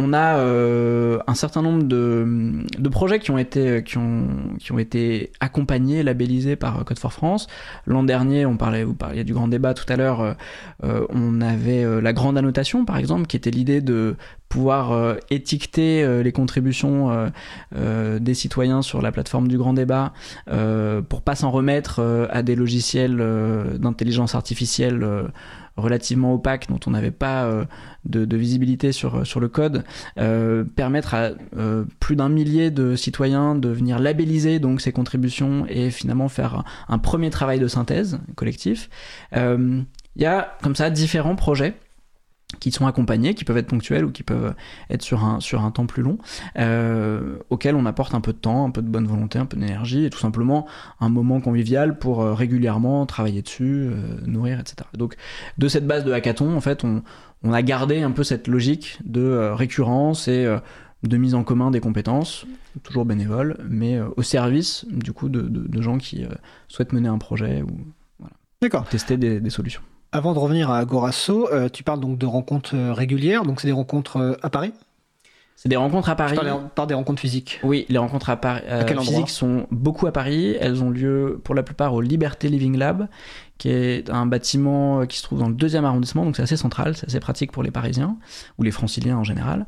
on a euh, un certain nombre de, projets qui ont, été, accompagnés, labellisés par Code for France. L'an dernier, on parlait, vous parliez du grand débat tout à l'heure, euh, euh, on avait la grande annotation, par exemple, qui était l'idée de pouvoir étiqueter les contributions des citoyens sur la plateforme du grand débat pour pas s'en remettre à des logiciels d'intelligence artificielle relativement opaque, dont on n'avait pas euh, de, visibilité sur, sur le code, euh, permettre à euh, plus d'un millier de citoyens de venir labelliser donc ces contributions et finalement faire un premier travail de synthèse collectif. Il y a comme ça différents projets qui sont accompagnés, qui peuvent être ponctuels ou qui peuvent être sur un, sur un temps plus long, euh, auxquels on apporte un peu de temps, un peu de bonne volonté, un peu d'énergie, et tout simplement un moment convivial pour euh, régulièrement travailler dessus, euh, nourrir, etc. Donc de cette base de hackathon, en fait, on, on a gardé un peu cette logique de euh, récurrence et de mise en commun des compétences, toujours bénévoles, mais au service du coup de, de, de gens qui souhaitent mener un projet ou voilà, tester des, des solutions. Avant de revenir à Agorasso, euh, tu parles donc de rencontres euh, régulières, donc c'est des rencontres euh, à Paris? C'est des rencontres à Paris. Parle des rencontres physiques. Oui, les rencontres à Paris, physiques sont beaucoup à Paris. Elles ont lieu pour la plupart au Liberté Living Lab, qui est un bâtiment euh, qui se trouve dans le deuxième arrondissement, donc c'est assez central, c'est assez pratique pour les Parisiens, ou les franciliens en général.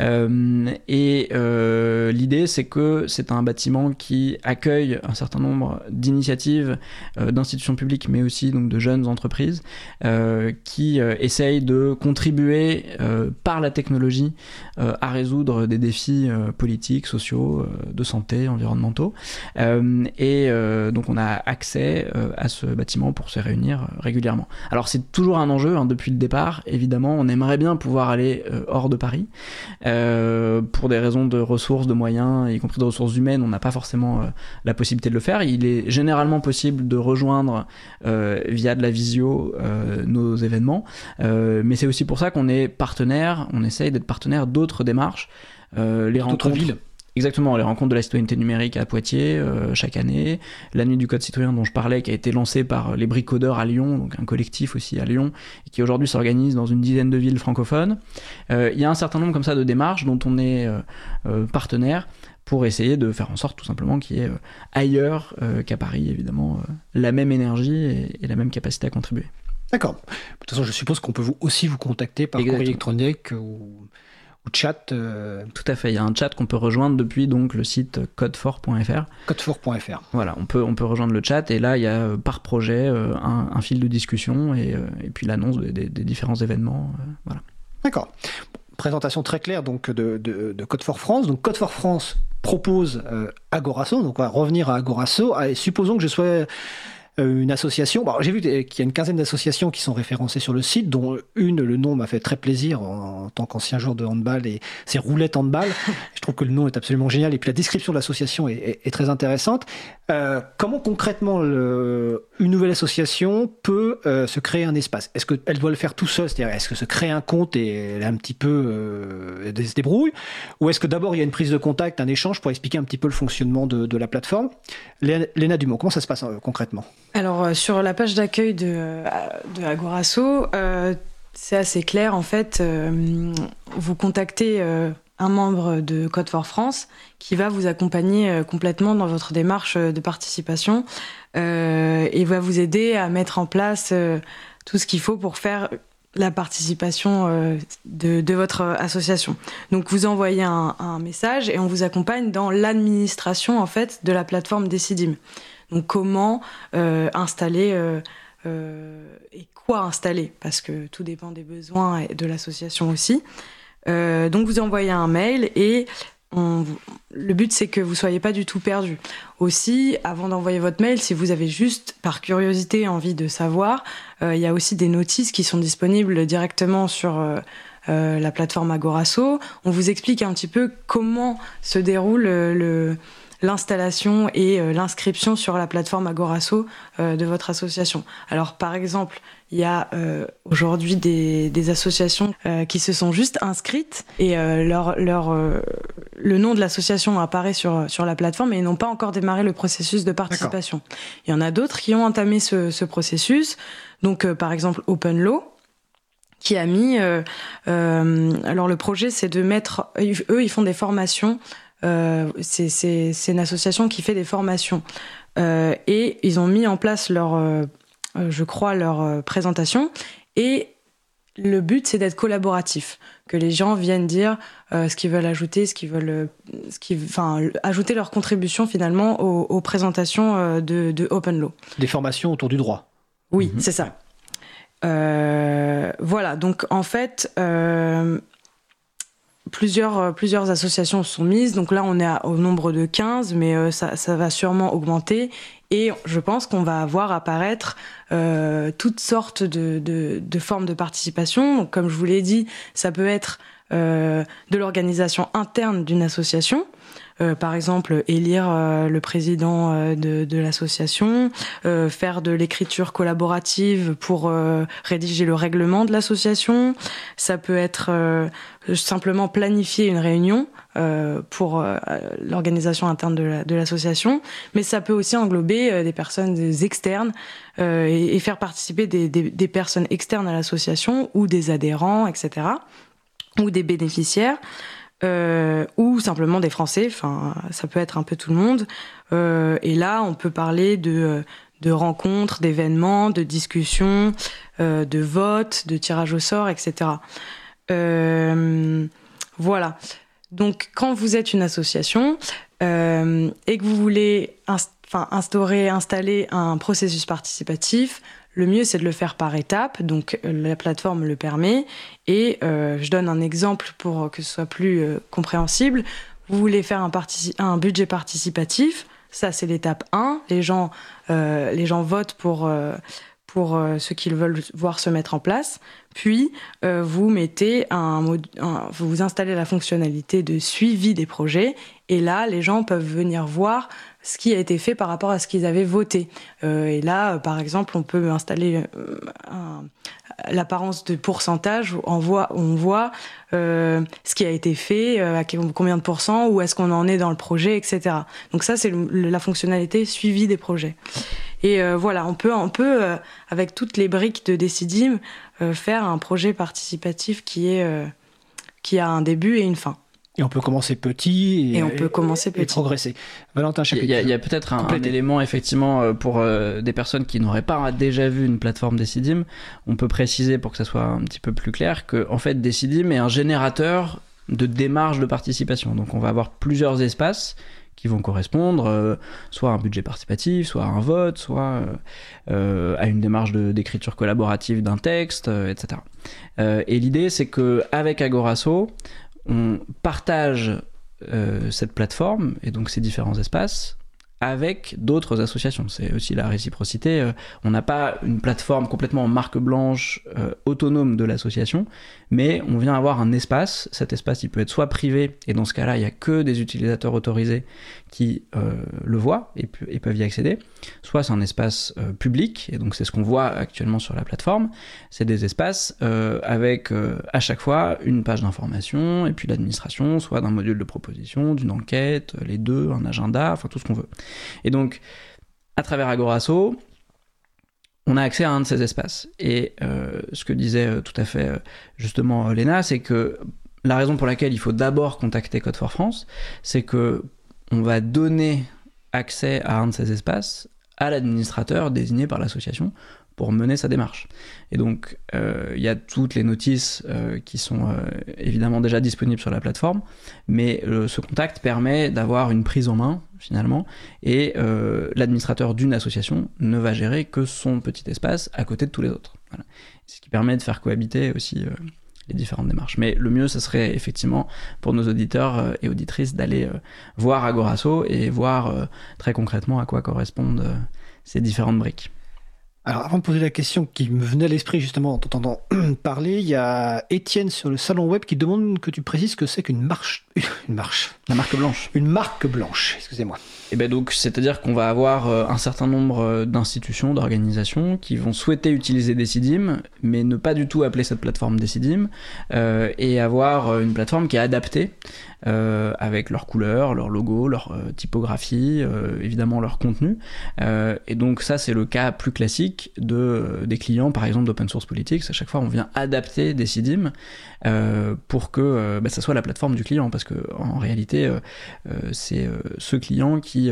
Euh, et euh, l'idée, c'est que c'est un bâtiment qui accueille un certain nombre d'initiatives d'institutions publiques, mais aussi donc, de jeunes entreprises, qui essayent de contribuer par la technologie à résoudre des défis politiques, sociaux, de santé, environnementaux. et donc on a accès à ce bâtiment pour se réunir euh, régulièrement. Alors c'est toujours un enjeu hein, depuis le départ, évidemment, on aimerait bien pouvoir aller euh, hors de Paris. Euh, pour des raisons de ressources, de moyens, y compris de ressources humaines, on n'a pas forcément la possibilité de le faire. Il est généralement possible de rejoindre via de la visio nos événements, mais c'est aussi pour ça qu'on est partenaire, on essaye d'être partenaire d'autres démarches. les rencontres villes Exactement, les rencontres de la citoyenneté numérique à Poitiers euh, chaque année, la nuit du code citoyen dont je parlais, qui a été lancée par les bricodeurs à Lyon, donc un collectif aussi à Lyon, et qui aujourd'hui s'organise dans une dizaine de villes francophones. Euh, il y a un certain nombre comme ça de démarches dont on est euh, partenaire pour essayer de faire en sorte tout simplement qu'il y ait ailleurs qu'à Paris, évidemment, la même énergie et, la même capacité à contribuer. D'accord. De toute façon, je suppose qu'on peut vous, aussi vous contacter par courrier électronique ou ou chat. Euh, Tout à fait, il y a un chat qu'on peut rejoindre depuis donc le site codefort.fr. Codefort.fr. Voilà, on peut, on peut rejoindre le chat et là il y a euh, par projet euh, un, fil de discussion et, et puis l'annonce des, différents événements. voilà. D'accord. Présentation très claire donc de, de, de Code for France. Donc Code for France propose Agorasso, donc on va revenir à Agorasso. et supposons que je sois une association. Bon, J'ai vu qu'il y a une quinzaine d'associations qui sont référencées sur le site, dont une, le nom m'a fait très plaisir en, tant qu'ancien joueur de handball, et c'est Roulette Handball. Je trouve que le nom est absolument génial, et puis la description de l'association est, est, très intéressante. Euh, comment concrètement une nouvelle association peut euh, se créer un espace? Est-ce qu'elle doit le faire tout seul C'est-à-dire, est-ce que se créer un compte et elle un petit peu euh, se débrouille? Ou est-ce que d'abord il y a une prise de contact, un échange pour expliquer un petit peu le fonctionnement de, la plateforme? Léna Dumont, comment ça se passe concrètement? Alors, euh, sur la page d'accueil de, euh, de Agorasso, euh, c'est assez clair. En fait, vous contactez un membre de Code for France qui va vous accompagner complètement dans votre démarche de participation et va vous aider à mettre en place tout ce qu'il faut pour faire la participation euh, de, votre association. Donc vous envoyez un, message et on vous accompagne dans l'administration en fait de la plateforme Decidim. Donc comment euh, installer euh, et quoi installer parce que tout dépend des besoins de l'association aussi. Donc vous envoyez un mail et le but c'est que vous soyez pas du tout perdu. Aussi, avant d'envoyer votre mail, si vous avez juste par curiosité envie de savoir, euh, il y a aussi des notices qui sont disponibles directement sur euh, euh, la plateforme Agorasso. On vous explique un petit peu comment se déroule le l'installation et euh, l'inscription sur la plateforme Agorasso euh, de votre association. Alors par exemple, il y a euh, aujourd'hui des, des, associations qui se sont juste inscrites et leur, leur, le nom de l'association apparaît sur, sur la plateforme et n'ont pas encore démarré le processus de participation. Il y en a d'autres qui ont entamé ce, ce processus. Donc par exemple Open Law, qui a mis. Euh, alors le projet, c'est de mettre. Eux, ils font des formations euh, c'est une association qui fait des formations. Euh, et ils ont mis en place leur, euh, je crois, leur présentation. Et le but, c'est d'être collaboratif, que les gens viennent dire ce qu'ils veulent ajouter, ce qu'ils veulent, ce qui, enfin, ajouter leur contribution finalement aux, présentations de, de, Open Law. Des formations autour du droit. Oui, mhm. c'est ça. voilà, donc en fait, plusieurs, euh, plusieurs associations sont mises. Donc là, on est au nombre de 15, mais euh, ça, va sûrement augmenter. Et je pense qu'on va avoir apparaître euh, toutes sortes de, de, de, formes de participation. Donc, comme je vous l'ai dit, ça peut être de l'organisation interne d'une association. Euh, par exemple, élire euh, le président euh, de, l'association, faire de l'écriture collaborative pour rédiger le règlement de l'association. Ça peut être simplement planifier une réunion pour l'organisation interne de l'association, mais ça peut aussi englober des personnes externes et, faire participer des personnes externes à l'association ou des adhérents, etc., ou des bénéficiaires euh, ou simplement des Français. Enfin, ça peut être un peu tout le monde. Euh, et là, on peut parler de, rencontres, d'événements, de discussions, euh, de votes, de tirage au sort, etc. Voilà. Donc, quand vous êtes une association et que vous voulez instaurer, installer un processus participatif, le mieux, c'est de le faire par étapes, donc euh, la plateforme le permet. Et euh, je donne un exemple pour que ce soit plus euh, compréhensible. Vous voulez faire un, budget participatif, ça c'est l'étape 1. Les gens, les gens votent pour, pour ce qu'ils veulent voir se mettre en place. Puis vous mettez un, vous installez la fonctionnalité de suivi des projets. Et là, les gens peuvent venir voir ce qui a été fait par rapport à ce qu'ils avaient voté. Euh, et là, euh, par exemple, on peut installer euh, l'apparence de pourcentage on voit, on voit euh, ce qui a été fait, à combien de pourcents, où est-ce qu'on en est dans le projet, etc. Donc ça, c'est la fonctionnalité suivi des projets. Et voilà, on peut, on peut avec toutes les briques de Decidim, faire un projet participatif qui, est, qui a un début et une fin. Et on peut commencer petit et, on peut commencer petit. progresser. Valentin Il y a, peut-être un, élément effectivement euh, pour euh, des personnes qui n'auraient pas déjà vu une plateforme Decidim. On peut préciser pour que ça soit un petit peu plus clair que en fait Decidim est un générateur de démarches de participation. Donc on va avoir plusieurs espaces qui vont correspondre euh, soit à un budget participatif, soit à un vote, soit à une démarche d'écriture collaborative d'un texte, etc. et l'idée c'est que avec Agorasso, on partage euh, cette plateforme et donc ces différents espaces avec d'autres associations. C'est aussi la réciprocité. Euh, on n'a pas une plateforme complètement en marque blanche euh, autonome de l'association, mais on vient avoir un espace. Cet espace, il peut être soit privé, et dans ce cas-là, il n'y a que des utilisateurs autorisés qui euh, le voient et, peuvent y accéder, soit c'est un espace public, et donc c'est ce qu'on voit actuellement sur la plateforme. C'est des espaces avec à chaque fois une page d'information, et puis l'administration, soit d'un module de proposition, d'une enquête, les deux, un agenda, enfin tout ce qu'on veut. Et donc, à travers Agorasso, on a accès à un de ces espaces. Et euh, ce que disait euh, tout à fait euh, justement Léna, c'est que la raison pour laquelle il faut d'abord contacter Code for France, c'est que on va donner accès à un de ces espaces à l'administrateur désigné par l'association pour mener sa démarche. Et donc, il y a toutes les notices qui sont évidemment déjà disponibles sur la plateforme, mais ce contact permet d'avoir une prise en main, finalement, et l'administrateur d'une association ne va gérer que son petit espace à côté de tous les autres. Ce qui permet de faire cohabiter aussi les différentes démarches. Mais le mieux, ce serait effectivement pour nos auditeurs et auditrices d'aller voir Agorasso et voir très concrètement à quoi correspondent ces différentes briques. Alors, avant de poser la question qui me venait à l'esprit justement en t'entendant parler, il y a Étienne sur le salon web qui demande que tu précises que c'est qu'une marche. Une marche. La marque blanche. Une marque blanche, excusez-moi. Et eh ben donc, c'est-à-dire qu'on va avoir euh, un certain nombre euh, d'institutions, d'organisations qui vont souhaiter utiliser Decidim, mais ne pas du tout appeler cette plateforme Decidim, euh, et avoir une plateforme qui est adaptée euh, avec leurs couleurs, leur logo, leur typographie, euh, évidemment leur contenu. et donc ça, c'est le cas plus classique de, des clients, par exemple d'Open Source Politics. À chaque fois, on vient adapter des CIDIM pour que bah, ça soit la plateforme du client, parce que en réalité, c'est ce client qui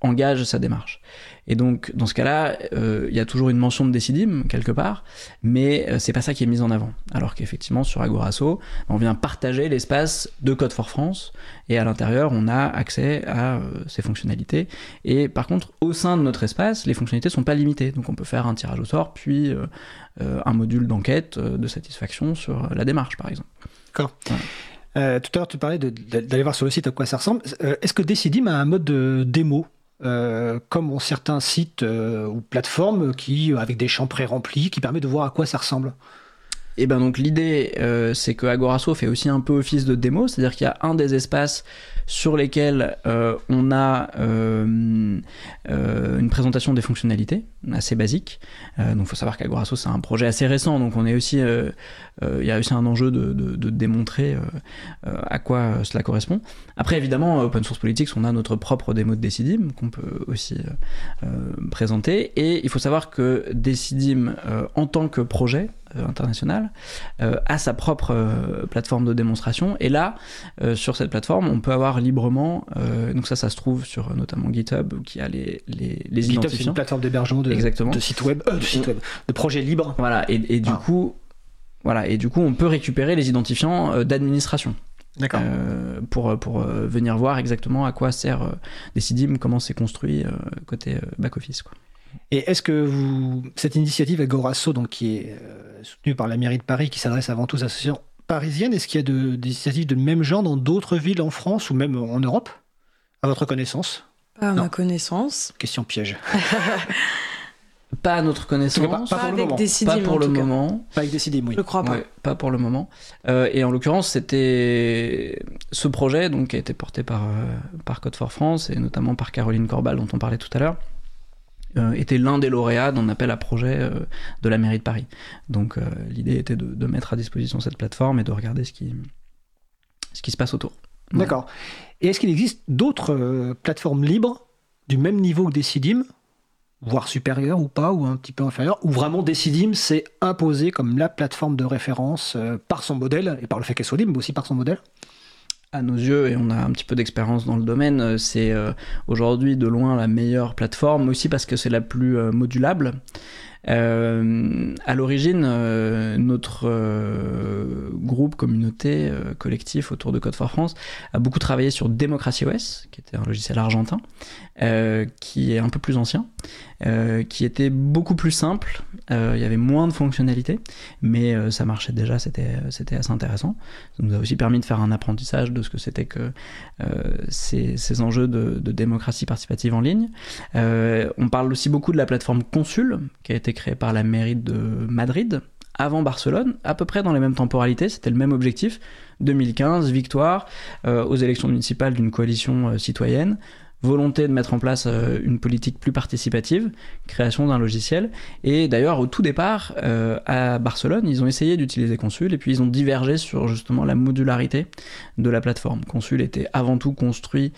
engage sa démarche. Et donc, dans ce cas-là, euh, il y a toujours une mention de Decidim, quelque part, mais euh, c'est pas ça qui est mis en avant. Alors qu'effectivement, sur Agorasso, on vient partager l'espace de Code for France, et à l'intérieur, on a accès à euh, ces fonctionnalités. Et par contre, au sein de notre espace, les fonctionnalités sont pas limitées. Donc, on peut faire un tirage au sort, puis un module d'enquête de satisfaction sur la démarche, par exemple. D'accord. tout à l'heure, tu parlais d'aller voir sur le site à quoi ça ressemble. Est-ce que Decidim a un mode de démo? Euh, comme ont certains sites euh, ou plateformes qui, avec des champs pré-remplis, qui permettent de voir à quoi ça ressemble. Et ben donc l'idée, euh, c'est que Agorasso fait aussi un peu office de démo, c'est-à-dire qu'il y a un des espaces sur lesquels euh, on a euh, une présentation des fonctionnalités assez basique. donc il faut savoir qu'Agorasso c'est un projet assez récent, donc on est aussi, il y a aussi un enjeu de, de démontrer à quoi cela correspond. Après évidemment, Open Source Politics, on a notre propre démo de Decidim qu'on peut aussi présenter. Et il faut savoir que Decidim en tant que projet, international, a sa propre plateforme de démonstration. Et là, sur cette plateforme, on peut avoir librement. Euh, donc ça, ça se trouve sur notamment GitHub qui a les les, les GitHub, c'est une plateforme d'hébergement de, Exactement. de sites web, euh, de sites web, de projets libres. Voilà. Et, et du ah. coup, voilà. Et du coup, on peut récupérer les identifiants euh, d'administration. D'accord. pour pour venir voir exactement à quoi sert Decidim, comment c'est construit côté back office quoi. Et est-ce que vous, cette initiative Agorasso, donc qui est soutenue par la mairie de Paris, qui s'adresse avant tout aux associations parisienne, est-ce qu'il y a de, des initiatives de même genre dans d'autres villes en France ou même en Europe, à votre connaissance? Pas à ma connaissance. Question piège. pas à notre connaissance. Pas, avec des Pas pour le moment. Pas avec des oui. Je crois pas. pas pour le moment. Euh, et en l'occurrence, c'était ce projet donc, qui a été porté par, euh, par Code for France et notamment par Caroline Corbal, dont on parlait tout à l'heure. Euh, était l'un des lauréats d'un appel à projet euh, de la mairie de Paris. Donc euh, l'idée était de, mettre à disposition cette plateforme et de regarder ce qui, ce qui se passe autour. D'accord. Et est-ce qu'il existe d'autres plateformes libres du même niveau que Decidim, voire supérieures ou pas, ou un petit peu inférieures, ou vraiment Decidim s'est imposé comme la plateforme de référence par son modèle, et par le fait qu'elle soit libre, mais aussi par son modèle? À nos yeux, et on a un petit peu d'expérience dans le domaine, euh, c'est euh, aujourd'hui de loin la meilleure plateforme, aussi parce que c'est la plus euh, modulable. Euh, à l'origine, euh, notre euh, groupe, communauté, collectif autour de Code for France a beaucoup travaillé sur Democracy OS, qui était un logiciel argentin, qui est un peu plus ancien, qui était beaucoup plus simple. il y avait moins de fonctionnalités, mais ça marchait déjà, c'était assez intéressant. Ça nous a aussi permis de faire un apprentissage de ce que c'était que ces, ces, enjeux de, de, démocratie participative en ligne. on parle aussi beaucoup de la plateforme Consul, qui a été créé par la mairie de Madrid avant Barcelone, à peu près dans les mêmes temporalités, c'était le même objectif. 2015, victoire euh, aux élections municipales d'une coalition euh, citoyenne, volonté de mettre en place euh, une politique plus participative, création d'un logiciel. Et d'ailleurs, au tout départ, à Barcelone, ils ont essayé d'utiliser Consul et puis ils ont divergé sur justement la modularité de la plateforme. Consul était avant tout construit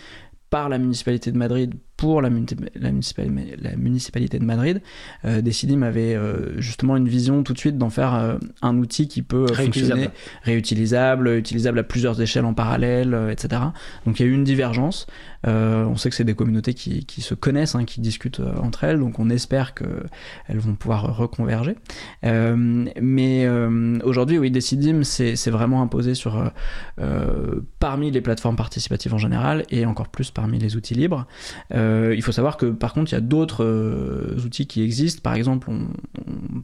par la municipalité de Madrid pour la, la, municipalité de Madrid, euh, Decidim avait euh, justement une vision tout de suite d'en faire euh, un outil qui peut fonctionner réutilisable, utilisable à plusieurs échelles en parallèle, etc. Donc il y a eu une divergence. on sait que c'est des communautés qui, qui se connaissent, hein, qui discutent entre elles, donc on espère qu'elles vont pouvoir reconverger. mais aujourd'hui, oui, Decidim, c'est vraiment imposé sur parmi les plateformes participatives en général et encore plus parmi les outils libres. Euh, il faut savoir que par contre, il y a d'autres euh, outils qui existent. Par exemple, on,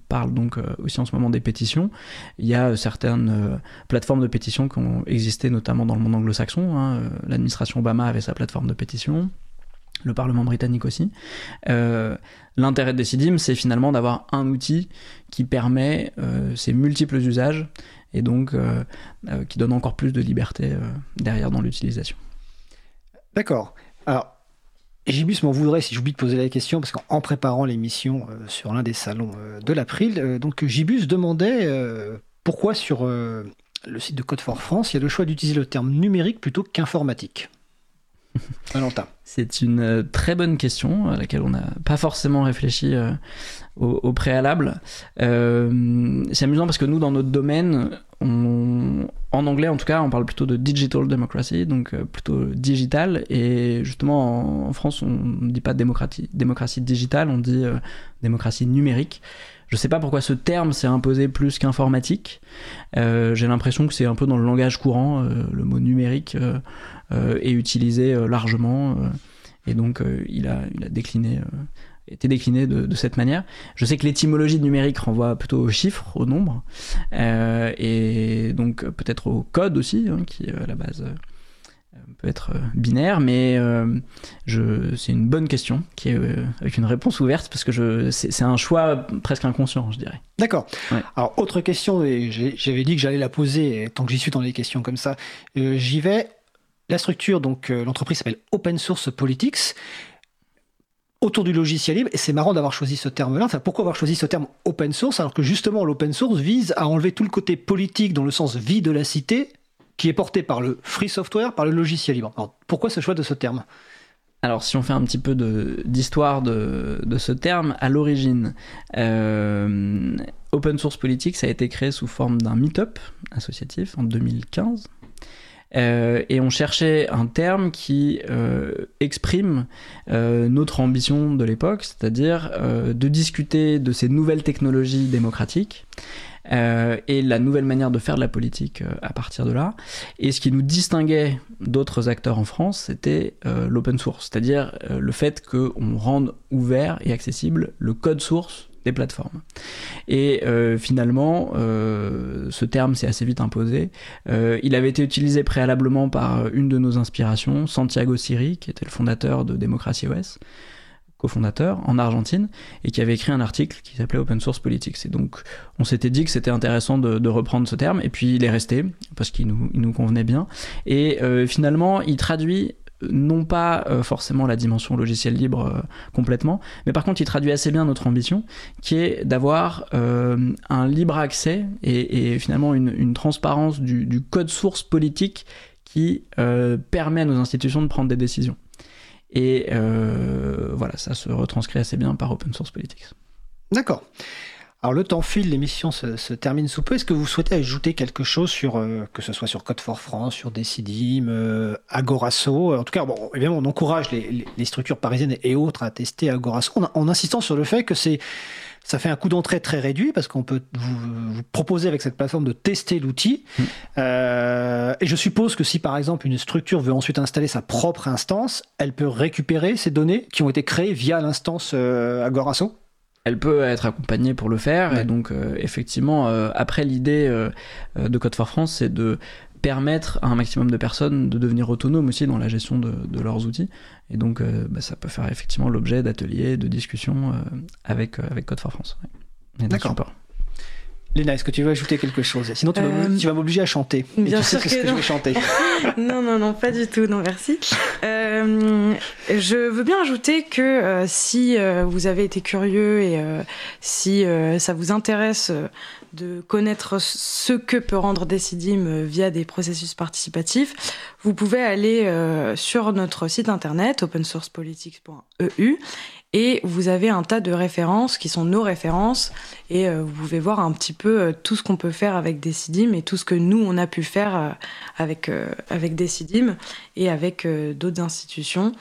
parle donc euh, aussi en ce moment des pétitions. Il y a certaines plateformes de pétitions qui ont existé notamment dans le monde anglo-saxon. Hein. L'administration Obama avait sa plateforme de pétition le Parlement britannique aussi. L'intérêt de Decidim, c'est finalement d'avoir un outil qui permet ces multiples usages et donc qui donne encore plus de liberté derrière dans l'utilisation. D'accord. Alors, Gibus m'en voudrait si j'oublie de poser la question, parce qu'en préparant l'émission euh, sur l'un des salons euh, de l'April, euh, donc Gibus demandait pourquoi sur le site de Code for France, il y a le choix d'utiliser le terme numérique plutôt qu'informatique? Valentin. C'est une très bonne question à laquelle on n'a pas forcément réfléchi au, préalable. c'est amusant parce que nous, dans notre domaine, en anglais en tout cas, on parle plutôt de digital democracy, donc euh, plutôt digital. Et justement, en, France, on ne dit pas démocratie, démocratie digitale, on dit euh, démocratie numérique. Je ne sais pas pourquoi ce terme s'est imposé plus qu'informatique. Euh, j'ai l'impression que c'est un peu dans le langage courant. le mot numérique est utilisé largement. et donc, il a décliné été décliné de, cette manière. Je sais que l'étymologie numérique renvoie plutôt aux chiffres, aux nombres, euh, et donc peut-être au code aussi, hein, qui à la base euh, peut être euh, binaire, mais c'est une bonne question qui est avec une réponse ouverte parce que c'est, un choix presque inconscient, je dirais. D'accord. Alors autre question, et j'avais dit que j'allais la poser tant que j'y suis dans les questions comme ça, j'y vais. La structure, donc l'entreprise s'appelle Open Source Politics autour du logiciel libre. Et c'est marrant d'avoir choisi ce terme-là. Enfin, pourquoi avoir choisi ce terme open source alors que justement l'open source vise à enlever tout le côté politique dans le sens vie de la cité qui est porté par le free software, par le logiciel libre. Alors, pourquoi ce choix de ce terme? Alors, si on fait un petit peu d'histoire de, ce terme, à l'origine, euh, Open Source Politics a été créé sous forme d'un meet-up associatif en 2015. Euh, et on cherchait un terme qui euh, exprime euh, notre ambition de l'époque, c'est-à-dire de discuter de ces nouvelles technologies démocratiques. et la nouvelle manière de faire de la politique à partir de là. Et ce qui nous distinguait d'autres acteurs en France, c'était l'open source, c'est-à-dire le fait qu'on rende ouvert et accessible le code source des plateformes. Et euh, finalement, euh, ce terme s'est assez vite imposé. Euh, il avait été utilisé préalablement par une de nos inspirations, Santiago Siri, qui était le fondateur de Démocratie OS, cofondateur en Argentine, et qui avait écrit un article qui s'appelait Open Source Politics. Et donc, on s'était dit que c'était intéressant de, reprendre ce terme, et puis il est resté, parce qu'il nous, convenait bien. Et finalement, il traduit non pas euh, forcément la dimension logiciel libre euh, complètement, mais par contre il traduit assez bien notre ambition, qui est d'avoir euh, un libre accès et, finalement une, transparence du, code source politique qui permet à nos institutions de prendre des décisions. Et voilà, ça se retranscrit assez bien par Open Source Politics. D'accord. Alors le temps file, l'émission se, termine sous peu. Est-ce que vous souhaitez ajouter quelque chose sur, euh, que ce soit sur Code for France, sur Decidim, euh, Agorasso? En tout cas, bon, évidemment, on encourage les, structures parisiennes et autres à tester Agorasso en, insistant sur le fait que c'est ça fait un coût d'entrée très réduit parce qu'on peut vous, proposer avec cette plateforme de tester l'outil. Hmm. Euh, et je suppose que si par exemple une structure veut ensuite installer sa propre instance, elle peut récupérer ces données qui ont été créées via l'instance Agorasso? Elle peut être accompagnée pour le faire. Et donc, euh, effectivement, euh, après, l'idée euh, de Code for France, c'est de permettre à un maximum de personnes de devenir autonomes aussi dans la gestion de, leurs outils. Et donc, bah, ça peut faire effectivement l'objet d'ateliers, de discussions avec, avec Code for France. D'accord. Léna, est-ce que tu veux ajouter quelque chose? Sinon, tu vas m'obliger à chanter. Bien sûr que, je vais chanter. non, non, non, pas du tout. Non, merci. je veux bien ajouter que si vous avez été curieux et si ça vous intéresse de connaître ce que peut rendre Decidim via des processus participatifs, vous pouvez aller sur notre site internet opensourcepolitics.eu et vous avez un tas de références qui sont nos références. Et euh, vous pouvez voir un petit peu euh, tout ce qu'on peut faire avec Decidim et tout ce que nous, on a pu faire euh, avec, avec Decidim et avec d'autres institutions.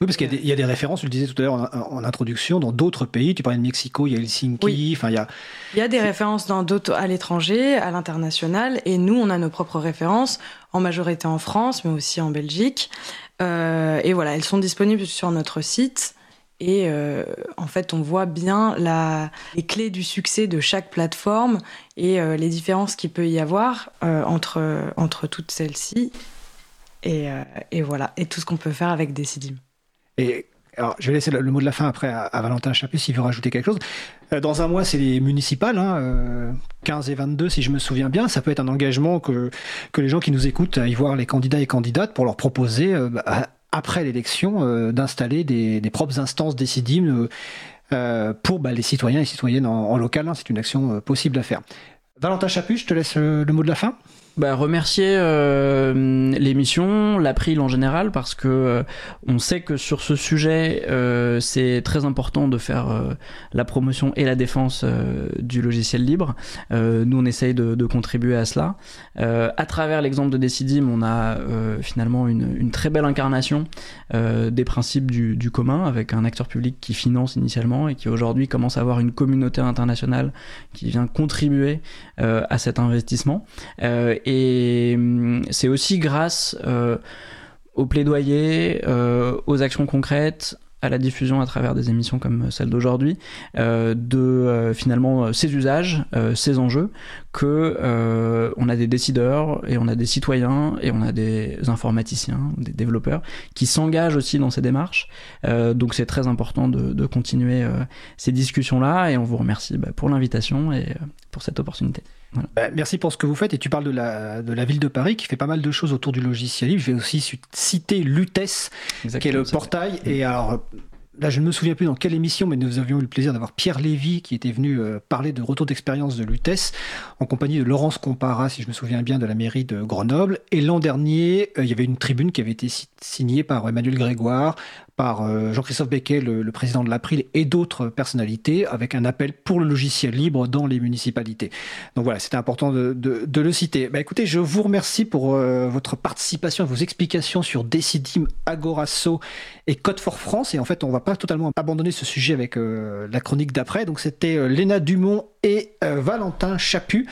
Oui, parce qu'il y, a des références, je le disais tout à l'heure en, introduction, dans d'autres pays. Tu parlais de Mexico, il y a Helsinki. Enfin, il y a. Il y a des références dans d'autres à l'étranger, à l'international, et nous, on a nos propres références, en majorité en France, mais aussi en Belgique. et voilà, elles sont disponibles sur notre site. Et euh, en fait, on voit bien les clés du succès de chaque plateforme et euh, les différences qu'il peut y avoir euh, entre, entre toutes celles-ci. Et, voilà, et tout ce qu'on peut faire avec Decidim. Et alors, je vais laisser le, mot de la fin après à, Valentin Chaput s'il veut rajouter quelque chose. Dans un mois, c'est les municipales, hein, 15 et 22 si je me souviens bien. Ça peut être un engagement que, que les gens qui nous écoutent aillent voir les candidats et candidates pour leur proposer bah, après l'élection, euh, d'installer des, propres instances décidimes euh, euh, pour bah, les citoyens et citoyennes en, local. Hein. c'est une action possible à faire. Valentin Chaput, je te laisse le mot de la fin bah, remercier euh, l'émission, l'April en général, parce que euh, on sait que sur ce sujet, euh, c'est très important de faire la promotion et la défense du logiciel libre. nous, on essaye de, contribuer à cela. à travers l'exemple de Decidim, on a finalement une, très belle incarnation des principes du, du, commun, avec un acteur public qui finance initialement et qui aujourd'hui commence à avoir une communauté internationale qui vient contribuer à cet investissement. Hum, c'est aussi grâce euh, au plaidoyer, euh, aux actions concrètes, à la diffusion à travers des émissions comme celle d'aujourd'hui, euh, de finalement ces usages, ces enjeux, que on a des décideurs et on a des citoyens et on a des informaticiens, des développeurs qui s'engagent aussi dans ces démarches. donc c'est très important de, continuer ces discussions-là et on vous remercie bah, pour l'invitation et pour cette opportunité. Bah, merci pour ce que vous faites. Et tu parles de la, de la ville de Paris qui fait pas mal de choses autour du logiciel libre. Je vais aussi citer Lutes, qui est le portail. Et alors, là, je ne me souviens plus dans quelle émission, mais nous avions eu le plaisir d'avoir Pierre Lévy qui était venu euh, parler de retour d'expérience de Lutes en compagnie de Laurence Compara, si je me souviens bien, de la mairie de Grenoble. Et l'an dernier, euh, il y avait une tribune qui avait été signée par Emmanuel Grégoire, par euh, Jean-Christophe Becquet, le, président de l'April, et d'autres personnalités, avec un appel pour le logiciel libre dans les municipalités. Donc voilà, c'était important de, le citer. Bah, écoutez, je vous remercie pour euh, votre participation, vos explications sur Decidim, Agorasso et Code for France. Et en fait, on ne va pas totalement abandonner ce sujet avec euh, la chronique d'après. Donc c'était Léna Dumont et Valentin Chaput.